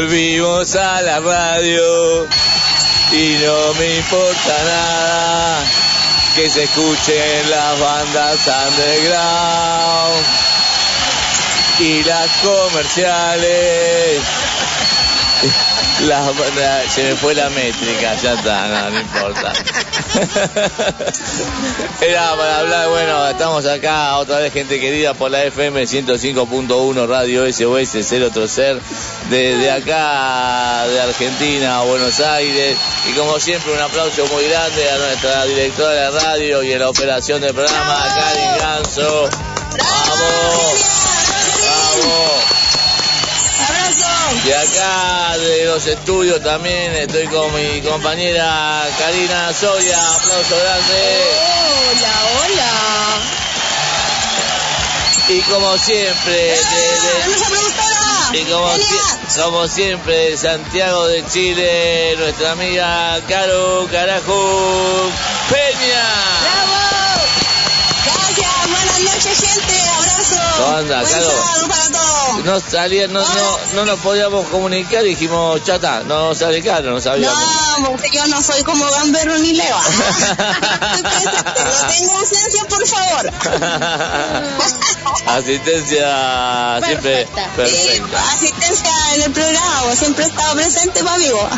Volvimos a la radio y no me importa nada que se escuchen las bandas underground y las comerciales. Se me fue la métrica, ya está, no importa. Era para hablar, bueno, estamos acá, otra vez gente querida por la FM 105.1 Radio SOS 0 Ser, desde acá de Argentina a Buenos Aires. Y como siempre, un aplauso muy grande a nuestra directora de radio y en la operación del programa, Karin Ganso. ¡Vamos! Acá de los estudios también estoy con mi compañera Karina Soria. Aplauso grande. Hola, hola. Y como siempre, de- de- y como, si- como siempre, de Santiago de Chile, nuestra amiga Caro Carajo Peña. ¡Bravo! Gracias, buenas noches, gente. Abrazo. ¿Cómo anda, Caro? Para. No salía, no, no, no nos podíamos comunicar, dijimos, chata, no sale caro, no sabíamos. No, porque yo no soy como Gamberro ni Leva. Tengo ausencia, por favor. Asistencia siempre Perfecta. Asistencia en el programa, siempre he estado presente, pa' amigo.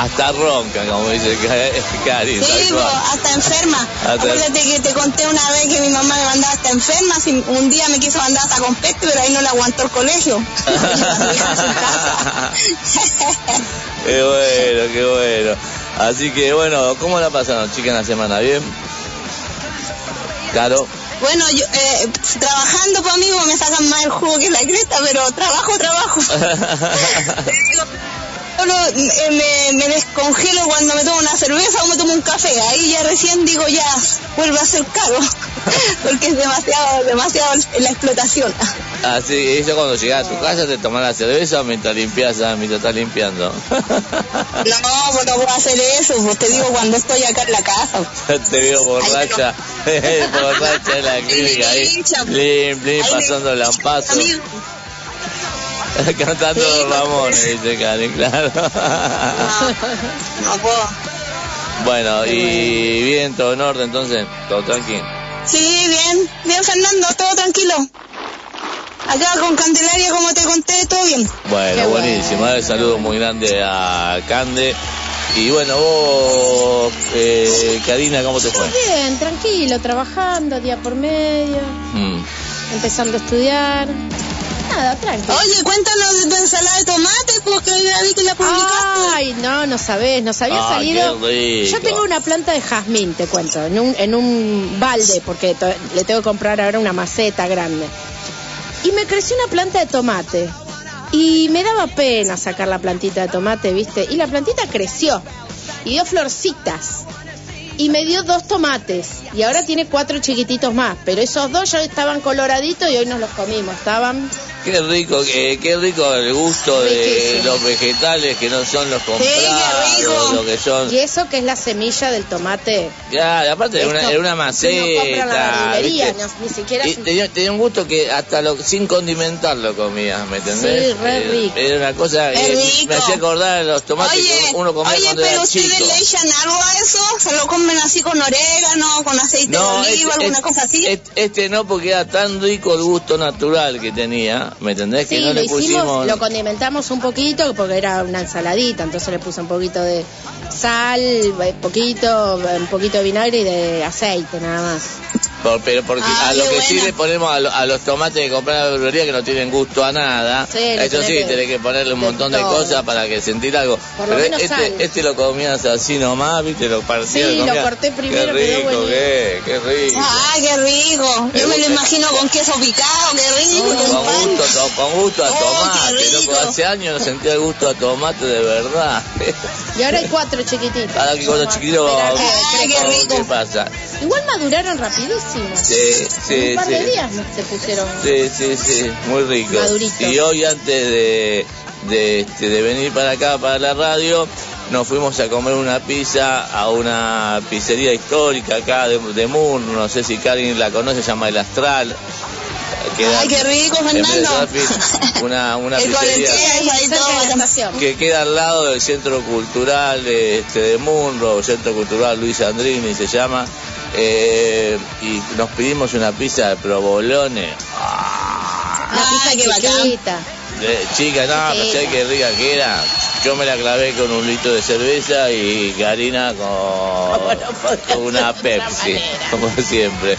Hasta ronca, como dice Ka- Karin. Sí, hasta enferma. Hasta- Acuérdate que te conté una vez que mi mamá me mandaba hasta enferma. un día me quiso mandar hasta con peste, pero ahí no le aguantó el colegio. Qué bueno, qué bueno. Así que bueno, ¿cómo la pasaron, chicas, en la semana? ¿Bien? Claro. Bueno, yo eh, trabajando para amigo me sacan más el jugo que la cresta, pero trabajo, trabajo. Solo eh, me, me descongelo cuando me tomo una cerveza o me tomo un café. Ahí ya recién digo ya vuelve a ser caro, porque es demasiado, demasiado la explotación. Así, y eso cuando llegas a tu casa te tomas la cerveza mientras limpias, ah, mientras estás limpiando. No, pues no puedo hacer eso, pues te digo cuando estoy acá en la casa. Te veo borracha, borracha en la clínica ahí, lim, lim, pasando la paso, Amigo, cantando Sí, los Ramones, dice Karin, claro. no puedo. Bueno, y bien, todo en orden entonces, todo tranquilo. Sí, bien, bien Fernando, todo tranquilo. Acá con Candelaria, como te conté, todo bien. Bueno, Qué buenísimo. bueno. Un saludo muy grande a Cande. Y bueno, vos, eh, Karina, ¿cómo te fue? Bien, tranquilo, trabajando día por medio, Mm. empezando a estudiar. Nada, tranquilo. Oye, cuéntanos de tu ensalada de tomate, porque ya vi que la publicaste. Ay, no, no sabés, nos había Ay, salido. qué rico. Yo tengo una planta de jazmín, te cuento, en un, en un balde, porque to- le tengo que comprar ahora una maceta grande. Y me creció una planta de tomate. Y me daba pena sacar la plantita de tomate, ¿viste? Y la plantita creció. Y dio florcitas. Y me dio dos tomates. Y ahora tiene cuatro chiquititos más. Pero esos dos ya estaban coloraditos y hoy nos los comimos. Estaban Qué rico, qué, qué rico el gusto de los vegetales que no son los comprados, lo que son. Y eso que es la semilla del tomate. Ya, y aparte era una, una maceta. la no- ni siquiera Y tenía, tenía un gusto que hasta lo, sin condimentarlo comías, ¿me entendés? Sí, re Eh, rico. Era una cosa que me hacía acordar de los tomates Oye, que uno comía oye, cuando pero era ustedes chico. le echan algo a eso, se lo comen comen así con orégano, con aceite de oliva, este- alguna este- cosa así. Este, este no, porque era tan rico el gusto natural que tenía, ¿me entendés? Sí, que no lo le hicimos, pusimos... lo condimentamos un poquito porque era una ensaladita, entonces le puse un poquito de sal, eh, poquito, un poquito de vinagre y de aceite nada más. Por- pero porque Ah, a lo que sí le ponemos a, lo- a los tomates que compran en la verdulería que no tienen gusto a nada, Sí, eso sí, tenés que- ponerle un montón de cosas para que sentir algo. Por lo Pero menos este, sal. este lo comías así nomás, viste, lo partías. Sí, lo comías. corté primero, Qué rico, qué, qué rico. Ah, qué rico. Yo me lo gusta. imagino con queso picado, qué rico, Oh, con pan. gusto, to- con gusto a Oh, tomate, loco. Hace años no sentía el gusto a tomate de verdad. Y ahora hay cuatro chiquititos. Ahora que cuando Vamos a chiquito esperar vamos que Ay, qué rico. ¿Qué pasa? Igual maduraron rapidísimo. Sí, En sí, un par sí. de días se pusieron. Sí, sí, sí, muy rico. Madurito. Y hoy antes de, de, este, de venir para acá, para la radio, nos fuimos a comer una pizza a una pizzería histórica acá de, de Moon, no sé si Karin la conoce, se llama El Astral. Queda Ay, qué rico, Fernando. Una, una pizzería que queda al lado del Centro Cultural este, de Munro, Centro Cultural Luis Andrini se llama, eh, y nos pedimos una pizza de provolone. Ah, Una Ah, pizza qué bacán. chiquita. de- chica, no, pero Chiquita. sé qué rica que era. Yo me la clavé con un litro de cerveza y Karina con, no podía con una Pepsi, como siempre.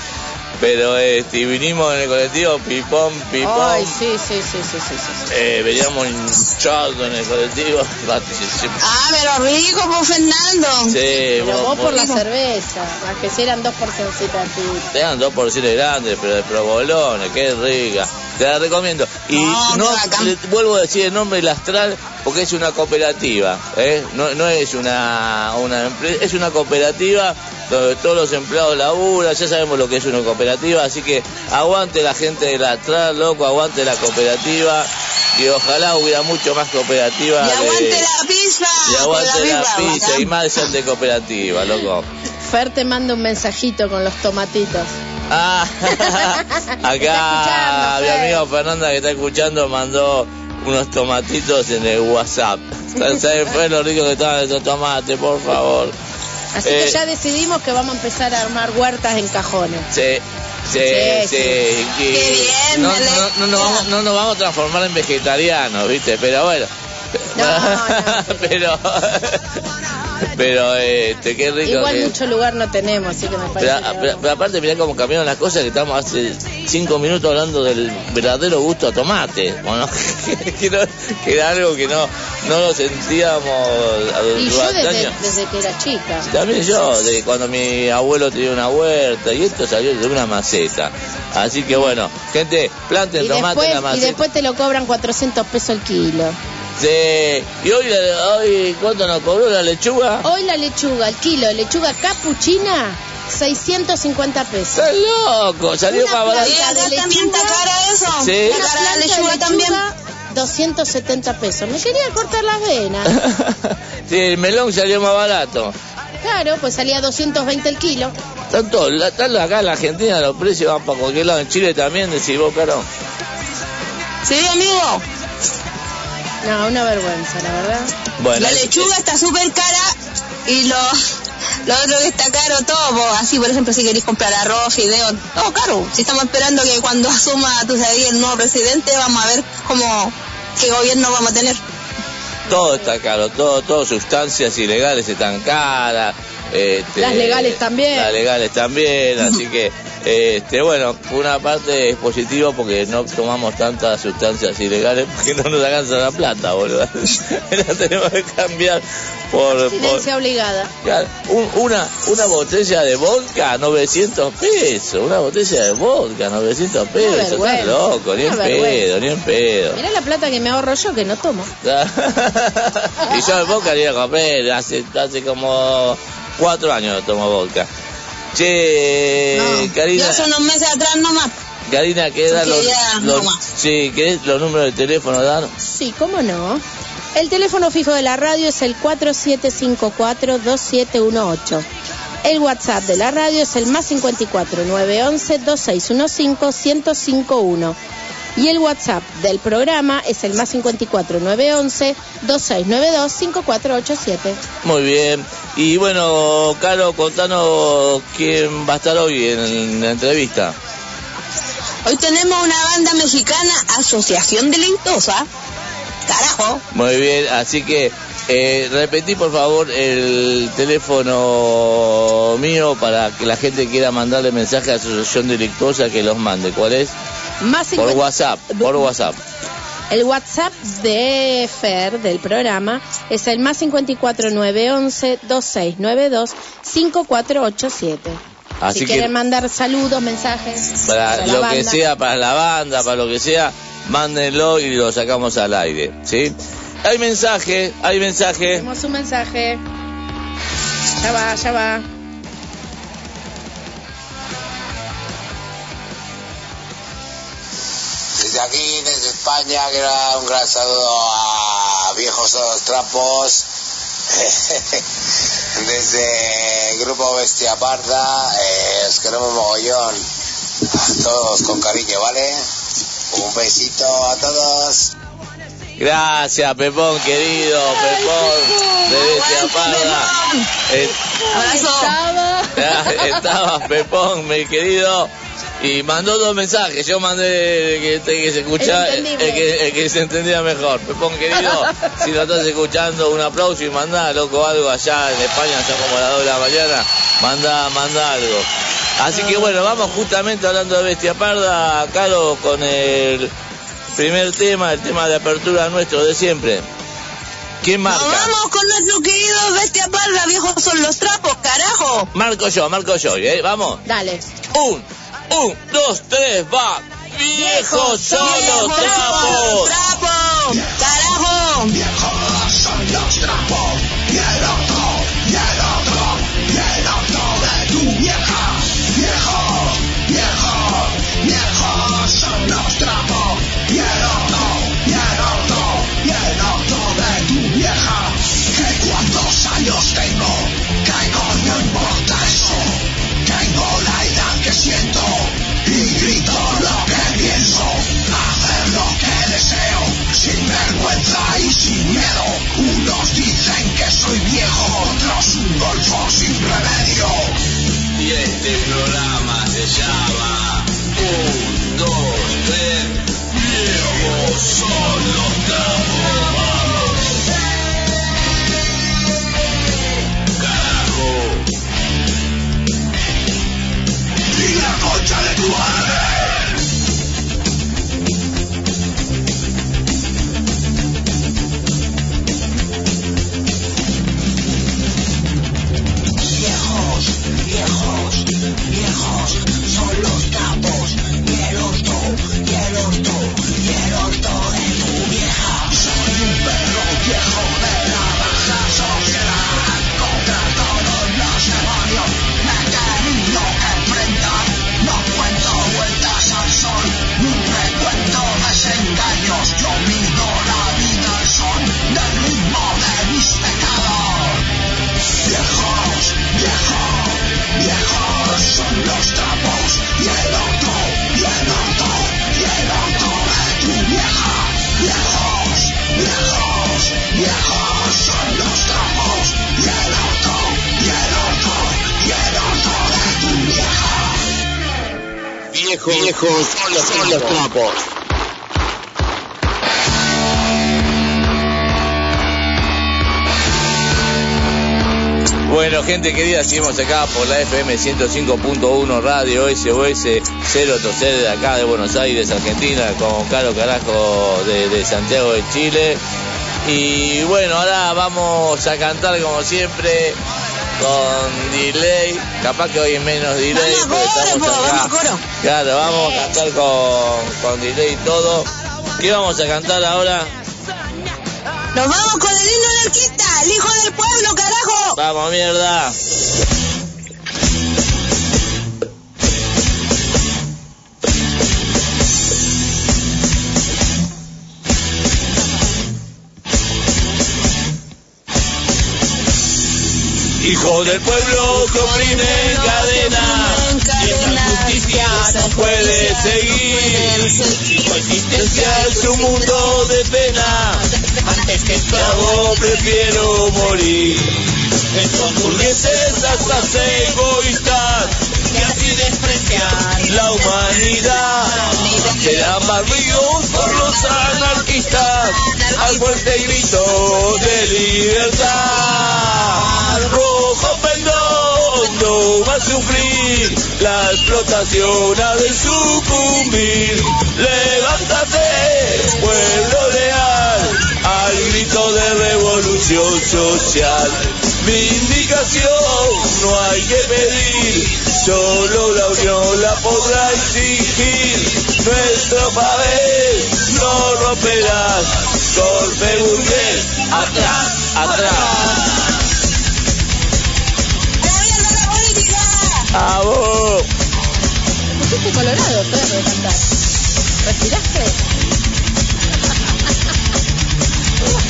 Pero este, vinimos en el colectivo, pipón, pipón. Ay, sí, sí, sí, sí, sí, sí. Eh, veníamos hinchados en el colectivo. Ah, pero rico, pues Fernando. Sí, Pero vos por la cerveza, las que sí eran dos porcioncitas así. Te dan dos porciones grandes, pero de provolones, qué rica. Te la recomiendo. Y No, le- vuelvo a decir el nombre del Astral porque es una cooperativa, ¿eh? no, no es una, una empresa, es una cooperativa donde todos los empleados laburan, ya sabemos lo que es una cooperativa, así que aguante la gente del Astral, loco, aguante la cooperativa y ojalá hubiera mucho más cooperativa. Y de- aguante la pizza. y aguante la pizza bacán. y más sean de cooperativa, loco. Fer te manda un mensajito con los tomatitos. Ah, acá mi Fer. amigo Fernanda que está escuchando mandó unos tomatitos en el WhatsApp. ¿Sabes fue lo rico que estaban esos tomates, por favor? Así Eh. que ya decidimos que vamos a empezar a armar huertas en cajones. Sí, sí, Sí, sí. Qué bien, no, no, no, vamos, no nos vamos a transformar en vegetarianos, ¿viste? Pero bueno. No, no, pero. pero, este, qué rico Igual que. mucho lugar no tenemos, así que me parece Pero, que pero- aparte, mirá cómo cambiaron las cosas, que estamos hace cinco minutos hablando del verdadero gusto a tomate. Bueno, que, era- que era algo que no, no lo sentíamos a- Y yo desde, años. desde que era chica. También yo, de cuando mi abuelo tenía una huerta, y esto salió de una maceta. Así que bueno, gente, planten Y tomate después, en la y maceta. después te lo cobran 400 pesos el kilo. Sí. Y hoy, hoy, ¿cuánto nos cobró la lechuga? Hoy la lechuga, el kilo de lechuga capuchina, 650 pesos. ¡Estás loco! Salió Una más barato. También está cara eso. Sí. La cara de lechuga también. 270 pesos. Me quería cortar las venas. sí, el melón salió más barato. Claro, pues salía 220 el kilo. Tanto, la, tanto acá en la Argentina los precios van para cualquier lado. En Chile también, decís vos, caro. Sí, amigo. No, una vergüenza, la verdad. Bueno, La es- lechuga está súper cara y lo, lo otro que está caro todo. Así, por ejemplo, si queréis comprar arroz, fideos, todo caro. Si estamos esperando que cuando asuma tu el nuevo presidente, vamos a ver cómo qué gobierno vamos a tener. todo está caro, todo, todo sustancias ilegales están caras. este, Las legales también. Las legales también, así que, este, bueno, por una parte es positivo porque no tomamos tantas sustancias ilegales porque no nos alcanza la plata, boludo. la tenemos que cambiar por... por Silencia obligada. Claro, un- una, una botella de vodka, 900 pesos. Una botella de vodka, 900 pesos. Estás loco, ni en pedo, ni en pedo. Mirá la plata que me ahorro yo que no tomo. y yo el vodka le iba a comprar hace, hace como cuatro años no tomo vodka. Che, No, Karina, yo hace unos meses atrás nomás. Karina, ¿qué da los, los- sí, ¿querés los números de teléfono dar? Sí, ¿cómo no? El teléfono fijo de la radio es el 4754-2718. El WhatsApp de la radio es el más 54 911 2615 1051. Y el WhatsApp del programa es el más 54 911 2692 5487. Muy bien. Y bueno, Caro, contanos quién va a estar hoy en la entrevista. Hoy tenemos una banda mexicana, Asociación Delictosa. Carajo. Muy bien, así que eh, repetí por favor el teléfono mío para que la gente quiera mandarle mensaje a la Asociación Delictuosa que los mande. ¿Cuál es? Más Por 50 WhatsApp, por WhatsApp. El WhatsApp de Fer del programa es el más 54 911 2692 5487. Así si que- quieren mandar saludos, mensajes Para la lo que sea, para la banda, para lo que sea, mándenlo y lo sacamos al aire, ¿sí? Hay mensaje, hay mensaje. Tenemos un mensaje. Ya va, ya va. Desde aquí, desde España, quiero dar un gran saludo a Viejos Trapos. Desde el grupo Bestia Parda, eh, os queremos mogollón. A todos con cariño, ¿vale? Un besito a todos. Gracias, Pepón, querido, Pepón, de Bestia Parda. Eh. Estaba. Estaba Pepón, mi querido, y mandó dos mensajes. Yo mandé el que, el que se escucha, El que, el que se entendía mejor. Pepón, querido, si lo estás escuchando, un aplauso y mandá, loco, algo allá en España, son como las 2 de la mañana. Manda, manda algo. Así que bueno, vamos justamente hablando de Bestia Parda, Caro, con el primer tema, el tema de apertura nuestro de siempre. ¿Quién marca? vamos con nuestro querido Bestia Parda, viejos son los trapos, carajo. Marco yo, marco yo, ¿eh? Vamos. Dale. Un, un, dos, tres, va. Viejos son los trapos, carajo. Y este programa se llama Viejos, viejos son los, son los trapos. Bueno, gente querida, seguimos acá por la FM 105.1 Radio SOS 0 de acá de Buenos Aires, Argentina, con Caro Carajo de, de Santiago de Chile. Y bueno, ahora vamos a cantar como siempre con delay. Capaz que hoy es menos delay. Vamos a coro, po, vamos a coro. Claro, vamos a cantar con, con delay y todo. ¿Qué vamos a cantar ahora? Nos vamos con el himno anarquista, el hijo del pueblo, carajo. Vamos, mierda. Hijo del pueblo que oprime en cadena, y esta justicia no puede seguir. Su existencia es un mundo de pena. Antes que esclavo prefiero morir. Estos burgueses hasta egoístas que así desprecian la humanidad. Serán barridos por los anarquistas al fuerte grito de libertad. Rojo pendón no va a sufrir, la explotación ha de sucumbir. Levántate, pueblo leal, al grito de revolución social. Vindicación no solo la podrá exigir. Nuestro papel no romperás, golpe burgués, atrás, atrás. ¡A vos! Te pusiste colorado, perro, de cantar. ¿Respiraste?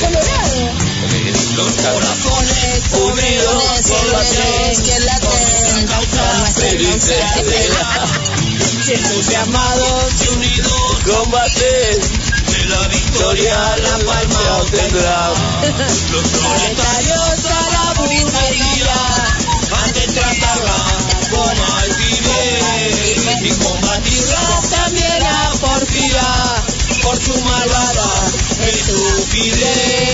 Colorado. Los corazones Unidos por la que nuestra causa. entusiasmados y unidos combaten de la victoria la palma obtendrá los proletarios a la burguesía han de tratarla con altivez y combatirla también a porfía por su malvada estupidez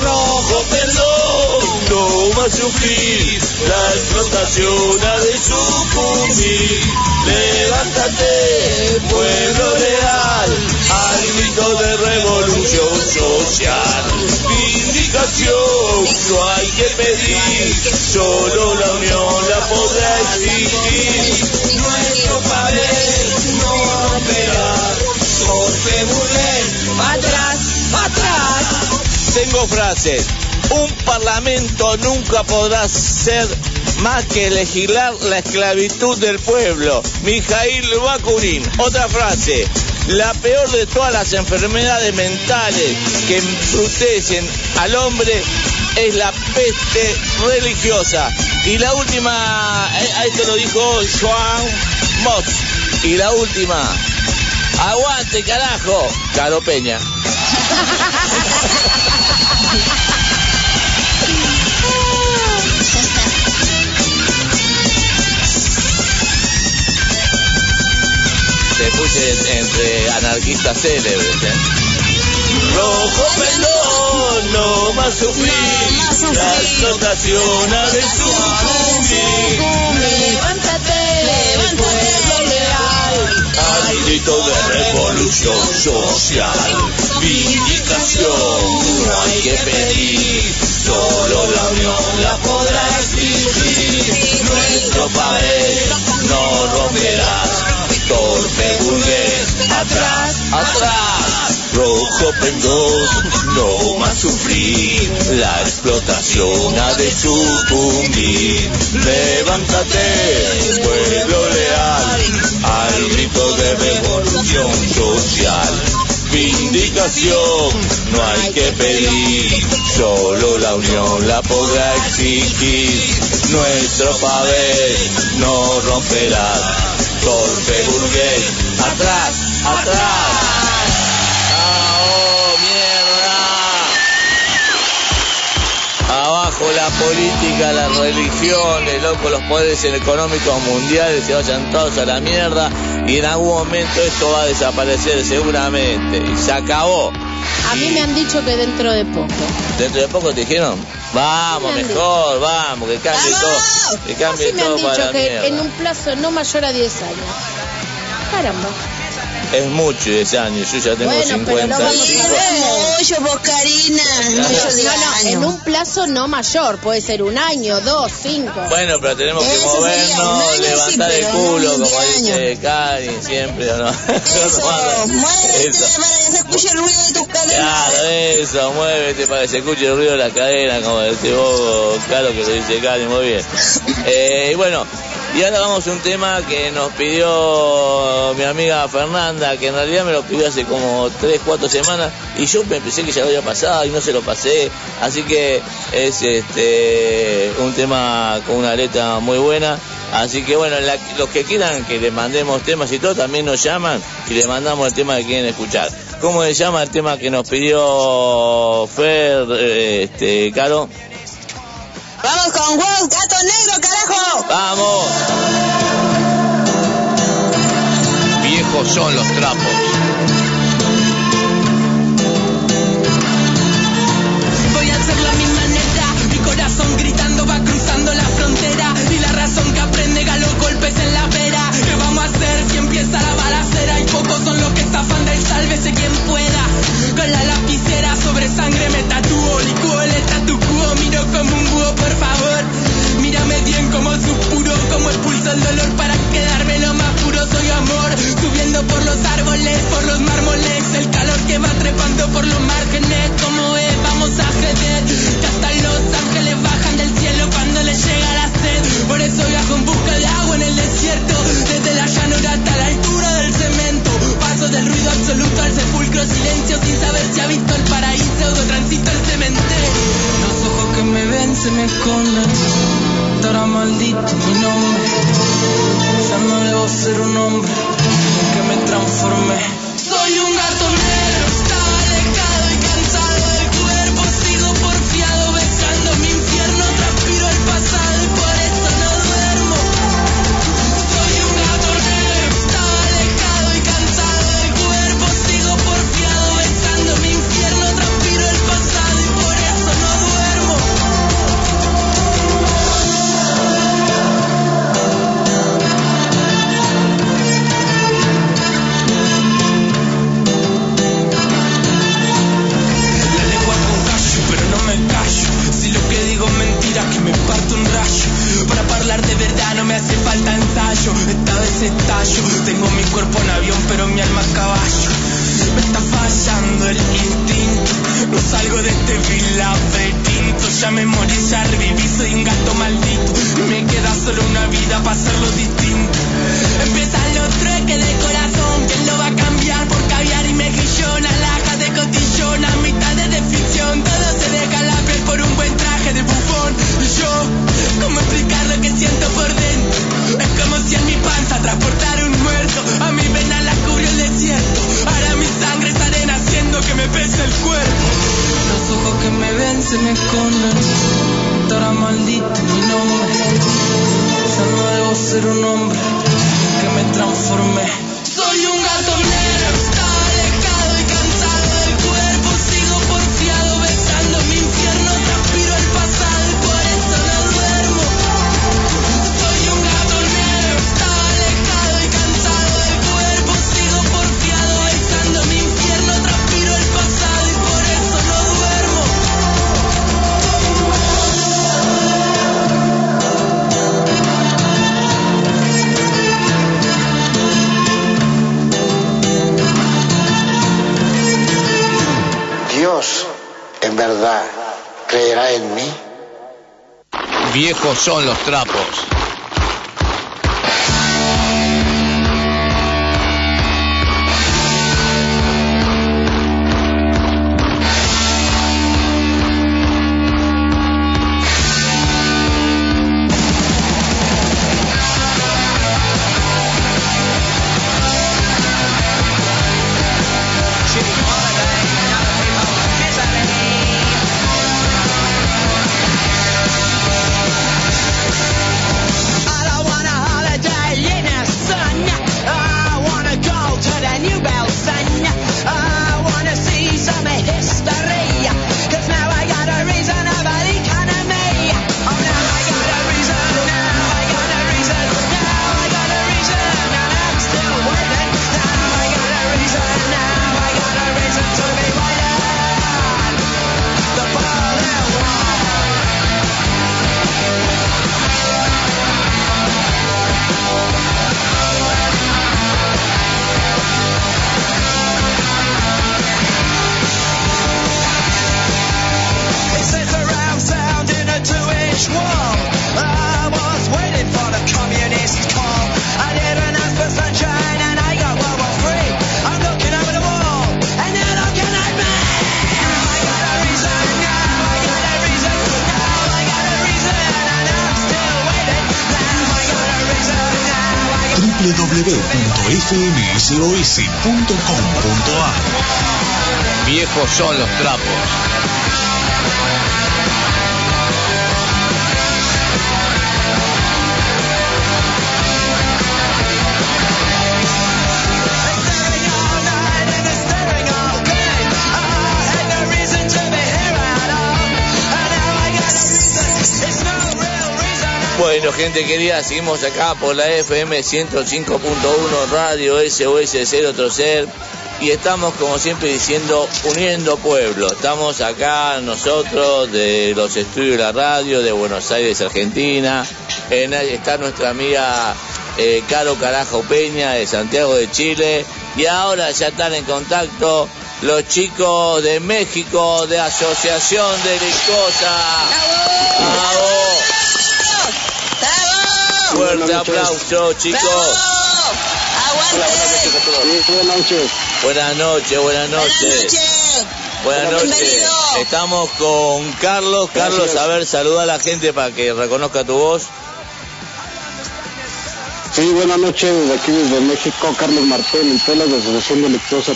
rojo perdón. No va a sufrir la explotación ha de sucumbir. Levántate pueblo leal al grito de revolución social. Vindicación no hay que pedir solo la unión la podrá exigir nuestro pared no Burgués, atrás, atrás. Tengo frases. Un parlamento nunca podrá ser más que legislar la esclavitud del pueblo. Mijail Bakunin. Otra frase. La peor de todas las enfermedades mentales que embrutecen al hombre es la peste religiosa. Y la última, eh, a esto lo dijo Joan Mott. Y la última, Aguante, carajo. Caro Peña. Se puse entre anarquistas célebres. ¿eh? Rojo pelón, no más sufrir, No más sufrir. la explotación ha de sucumbir. Levántate, Levántate. Al grito de revolución social. Vindicación no hay que pedir, solo la unión la podrá exigir. Nuestro papel no romperás, torpe burgués, atrás, atrás. Rojo pendón, no más sufrir, la explotación ha de sucumbir. Levántate, pueblo leal, al grito de revolución social. Vindicación no hay que pedir, solo la unión la podrá exigir. Nuestro papel no romperá, torpe burgués, atrás, atrás. La política, la religión, loco, los poderes económicos mundiales se vayan todos a la mierda y en algún momento esto va a desaparecer seguramente y se acabó. A mí me han dicho que dentro de poco. Dentro de poco te dijeron, vamos Me mejor, vamos, que cambie ¡Vamos! todo, que cambie Así me han todo dicho que en un plazo no mayor a 10 años. Caramba. Es mucho 10 años, yo ya tengo Bueno, pero 50. lo vamos Y a es ver. mucho, vos, Karina. Mucho de No, no, en años. un plazo no mayor. Puede ser un año, dos, cinco. Bueno, pero tenemos que Eso movernos, año, levantar sí, el pero culo, no como 20 dice Cari siempre, ¿o no? Eso, Eso. muévete para que se escuche el ruido de tus cadenas. Claro, eso, muévete para que se escuche el ruido de la cadena, como decís vos, claro que lo dice Cari, muy bien. Eh, y bueno, Y ahora vamos a un tema que nos pidió mi amiga Fernanda, que en realidad me lo pidió hace como 3, 4 semanas, y yo pensé que ya lo había pasado y no se lo pasé. Así que es este un tema con una letra muy buena. Así que bueno, los que quieran que le mandemos temas y todo, también nos llaman y le mandamos el tema que quieren escuchar. ¿Cómo se llama el tema que nos pidió Fer, eh, este, Caro? Vamos con Wolf, gato negro, Vamos. Viejos son los trapos. Voy a hacerlo a mi manera, mi corazón gritando va cruzando la frontera y la razón que aprende a los golpes en la vera. ¿Qué vamos a hacer si empieza la balacera? Y pocos son los que estafan del sálvese quien pueda. Con la lapicera sobre sangre me tatúo, licuo el statu quo, miro como un búho, por favor. Mírame bien como suspuro, como expulso el dolor para quedarme lo más puro. Soy amor, subiendo por los árboles, por los mármoles, el calor que va trepando por los márgenes. Como es, vamos a ceder, que hasta los ángeles bajan del cielo cuando les llega la sed. Por eso viajo en busca de agua en el desierto, desde la llanura hasta la altura del cemento. Absoluto al sepulcro, silencio sin saber si ha visto el paraíso o transito el cementerio. Los ojos que me ven se me esconden, ahora maldito mi nombre. Ya no debo ser un hombre que me transformé. Creerá en mí. Viejos son los trapos. Viejos son los trapos. Gente querida, seguimos acá por la FM 105.1 Radio SOS 0 Trocer y estamos como siempre diciendo uniendo pueblos. Estamos acá nosotros de los estudios de la radio de Buenos Aires, Argentina. En, está nuestra amiga eh, Caro Carajo Peña de Santiago de Chile y ahora ya están en contacto los chicos de México de Asociación Delictuosa. ¡Bravo! Fuerte aplauso, chicos. Buenas noches. Buenas noches, buenas noches. Buenas noches. Estamos con Carlos. Carlos, a ver, saluda a la gente para que reconozca tu voz. Sí, buenas noches, desde aquí desde México, Carlos Martel, el pelo de Asociación Delictuosa.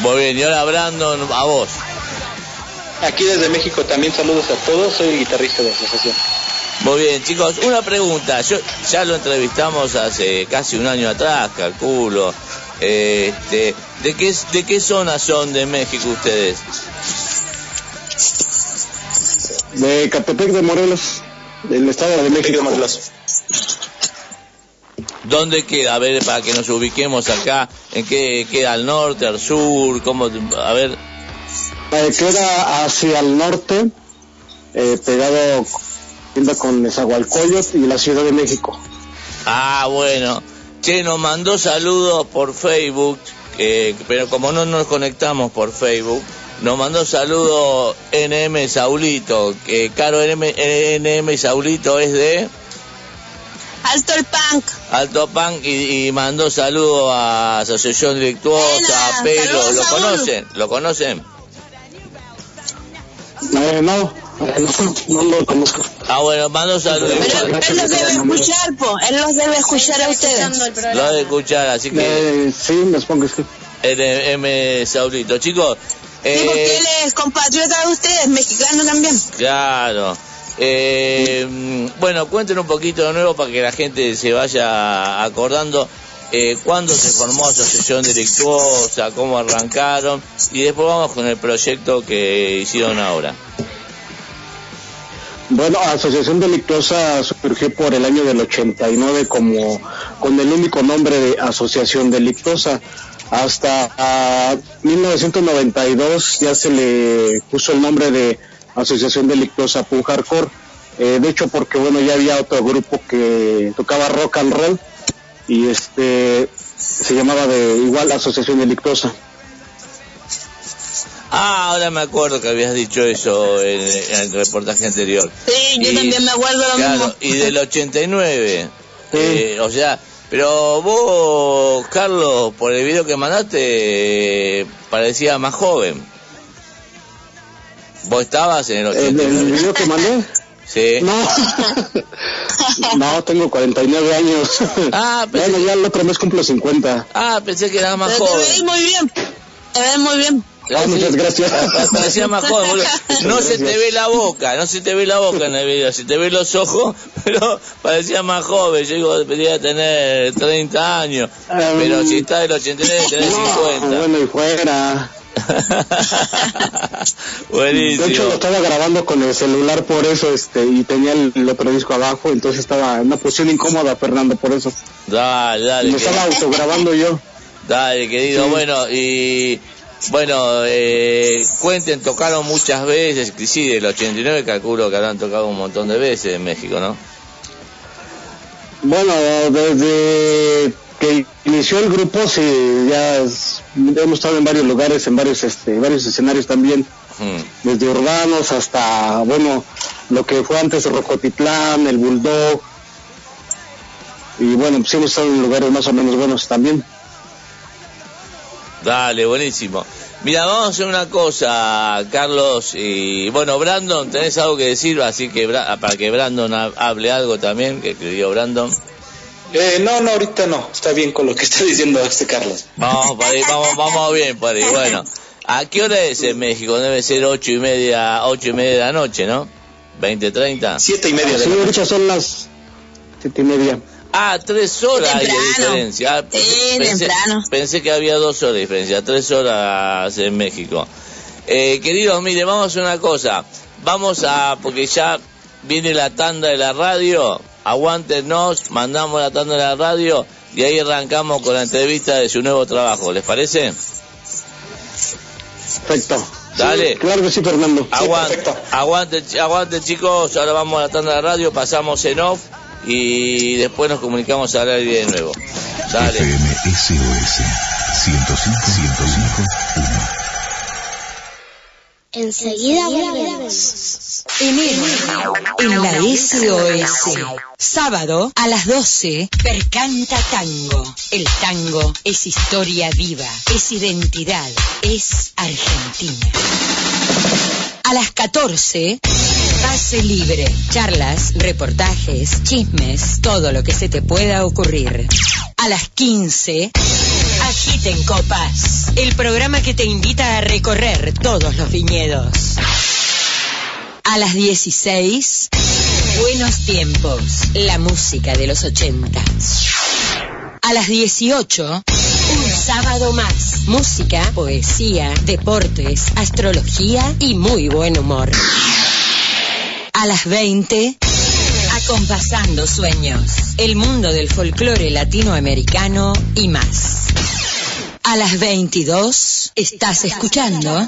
Muy bien, y ahora Brandon, a vos. Aquí desde México también saludos a todos, soy el guitarrista de la asociación. Muy bien, chicos, una pregunta. Yo ya lo entrevistamos hace casi un año atrás, calculo. Este, ¿de qué de qué zona son de México ustedes? De Catepec de Morelos, del Estado de México. Morelos. ¿Dónde queda? A ver, para que nos ubiquemos acá. ¿En qué queda? ¿Al norte, al sur? ¿Cómo? A ver. Eh, queda hacia el norte, eh, pegado con Nezahualcóyotl y la Ciudad de México. Ah, bueno. Che, nos mandó saludos por Facebook, eh, pero como no nos conectamos por Facebook, nos mandó saludos NM Saulito, que Caro NM, NM Saulito es de Alto el punk. Alto Punk y, y mandó saludos a Asociación Delictuosa, a ¿lo Saúl. conocen? ¿Lo conocen? Eh, no, eh, no, no lo conozco. Ah, bueno, mandó saludos. Pero él los debe escuchar, po. Él los debe escuchar a ustedes. Escuchando el Lo programa. de escuchar, así que Eh, sí, me supongo que sí. NM Saulito. Chicos, Sí, porque eh, él es compatriota de ustedes, mexicano también. Claro. Eh, bueno, cuenten un poquito de nuevo para que la gente se vaya acordando eh, cuándo se formó Asociación Delictuosa, cómo arrancaron y después vamos con el proyecto que hicieron ahora. Bueno, Asociación Delictuosa surgió por el año del 89 como con el único nombre de Asociación Delictuosa. Hasta ah, 1992 ya se le puso el nombre de Asociación Delictuosa Punk Hardcore. Eh, de hecho, porque bueno, ya había otro grupo que tocaba rock and roll y este se llamaba de igual Asociación Delictuosa. Ah, ahora me acuerdo que habías dicho eso en, en el reportaje anterior. Sí, yo Y- también me acuerdo lo Claro, mismo. y del 89. eh, o sea, pero vos, Carlos, por el video que mandaste, eh, parecía más joven. ¿Vos estabas en el ¿En el 89? video que mandé? Sí. No, no, tengo 49 años. Ah, pensé bueno, ya el otro mes cumplo 50. Ah, pensé que eras más Pero te ves joven. muy bien. Te ves muy bien. Ah, muchas gracias. Pa- Parecía más joven, boludo. No se te ve la boca, no se te ve la boca en el video, se te ve los ojos, pero parecía más joven. Yo digo, debería tener 30 años, Ah, pero mm. si está del 89 tenés No, 50. bueno, y fuera. De hecho, Buenísimo. lo estaba grabando con el celular por eso, este, y tenía el, el otro disco abajo, entonces estaba en una posición incómoda, Fernando, por eso. Dale, dale, me que- estaba autograbando yo. dale, querido. Sí. Bueno, y bueno, eh, cuenten, tocaron muchas veces, sí, del 89 calculo que habrán tocado un montón de veces en México, ¿no? Bueno, desde que inició el grupo, sí, ya hemos estado en varios lugares, en varios, este, varios escenarios también. Desde urbanos hasta, bueno, lo que fue antes Rocotitlán, el Bulldog. Y bueno, pues hemos estado en lugares más o menos buenos también. Dale, buenísimo. Mira, vamos a hacer una cosa, Carlos. Y bueno, Brandon, ¿tenés algo que decir? Así que Bra- para que Brandon ha- hable algo también, que escribió Brandon. Eh, no, no, ahorita no. Está bien con lo que está diciendo este Carlos. Vamos, por ahí, vamos, vamos bien por ahí. Bueno, ¿a qué hora es en México? Debe ser ocho y media, ocho y media de la noche, ¿no? ¿20, 30? Siete y media de Sí, la noche. son las siete y media. Ah, tres horas hay de diferencia. Ah, Sí, temprano. pensé que había dos horas de diferencia, tres horas en México. Eh, queridos, mire, vamos a hacer una cosa. Vamos a, porque ya viene la tanda de la radio, aguántenos, mandamos la tanda de la radio y ahí arrancamos con la entrevista de su nuevo trabajo. ¿Les parece? Perfecto. Dale. Sí, claro que sí, Fernando. Aguante, perfecto. aguante, aguante chicos, ahora vamos a la tanda de la radio, pasamos en off y después nos comunicamos al aire de nuevo. Dale. FM SOS 105 105 Enseguida volvemos. Enero, en la SOS. Sábado a las 12, Percanta Tango. El tango es historia viva, es identidad, es Argentina. A las 14, Pase Libre. Charlas, reportajes, chismes, todo lo que se te pueda ocurrir. A las 15, Agiten Copas. El programa que te invita a recorrer todos los viñedos. A las 16, Buenos Tiempos, la música de los 80. A las 18, un sábado más. Música, poesía, deportes, astrología y muy buen humor. A las 20, Acompasando Sueños, el mundo del folclore latinoamericano y más. A las 22, estás escuchando.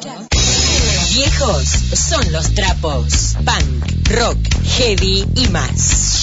Viejos son los trapos, punk, rock, heavy y más.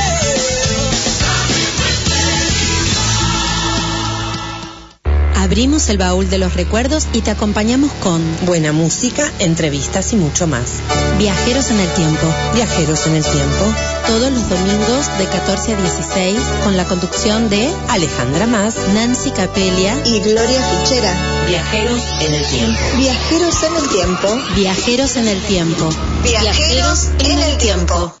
Abrimos el baúl de los recuerdos y te acompañamos con buena música, entrevistas y mucho más. Viajeros en el tiempo, viajeros en el tiempo. Todos los domingos de 14 a 16 con la conducción de Alejandra Más, Nancy Capelia y Gloria Fichera. Viajeros en el tiempo. Viajeros en el tiempo. Viajeros en el tiempo. Viajeros en el tiempo.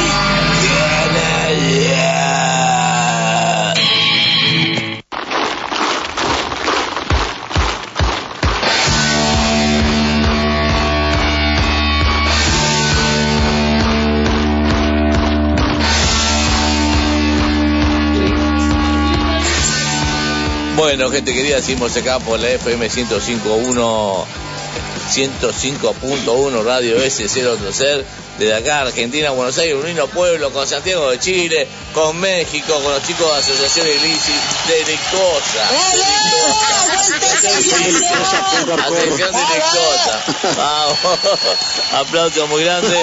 Bueno, gente querida, decimos acá por la FM 105.1 105.1 Radio S 0 Ser desde acá Argentina, Buenos Aires, un lindo pueblo con Santiago de Chile, con México, con los chicos de Asociación Ilícita Delictuosa. Asociación Delictuosa. Vamos. Aplauso muy grande.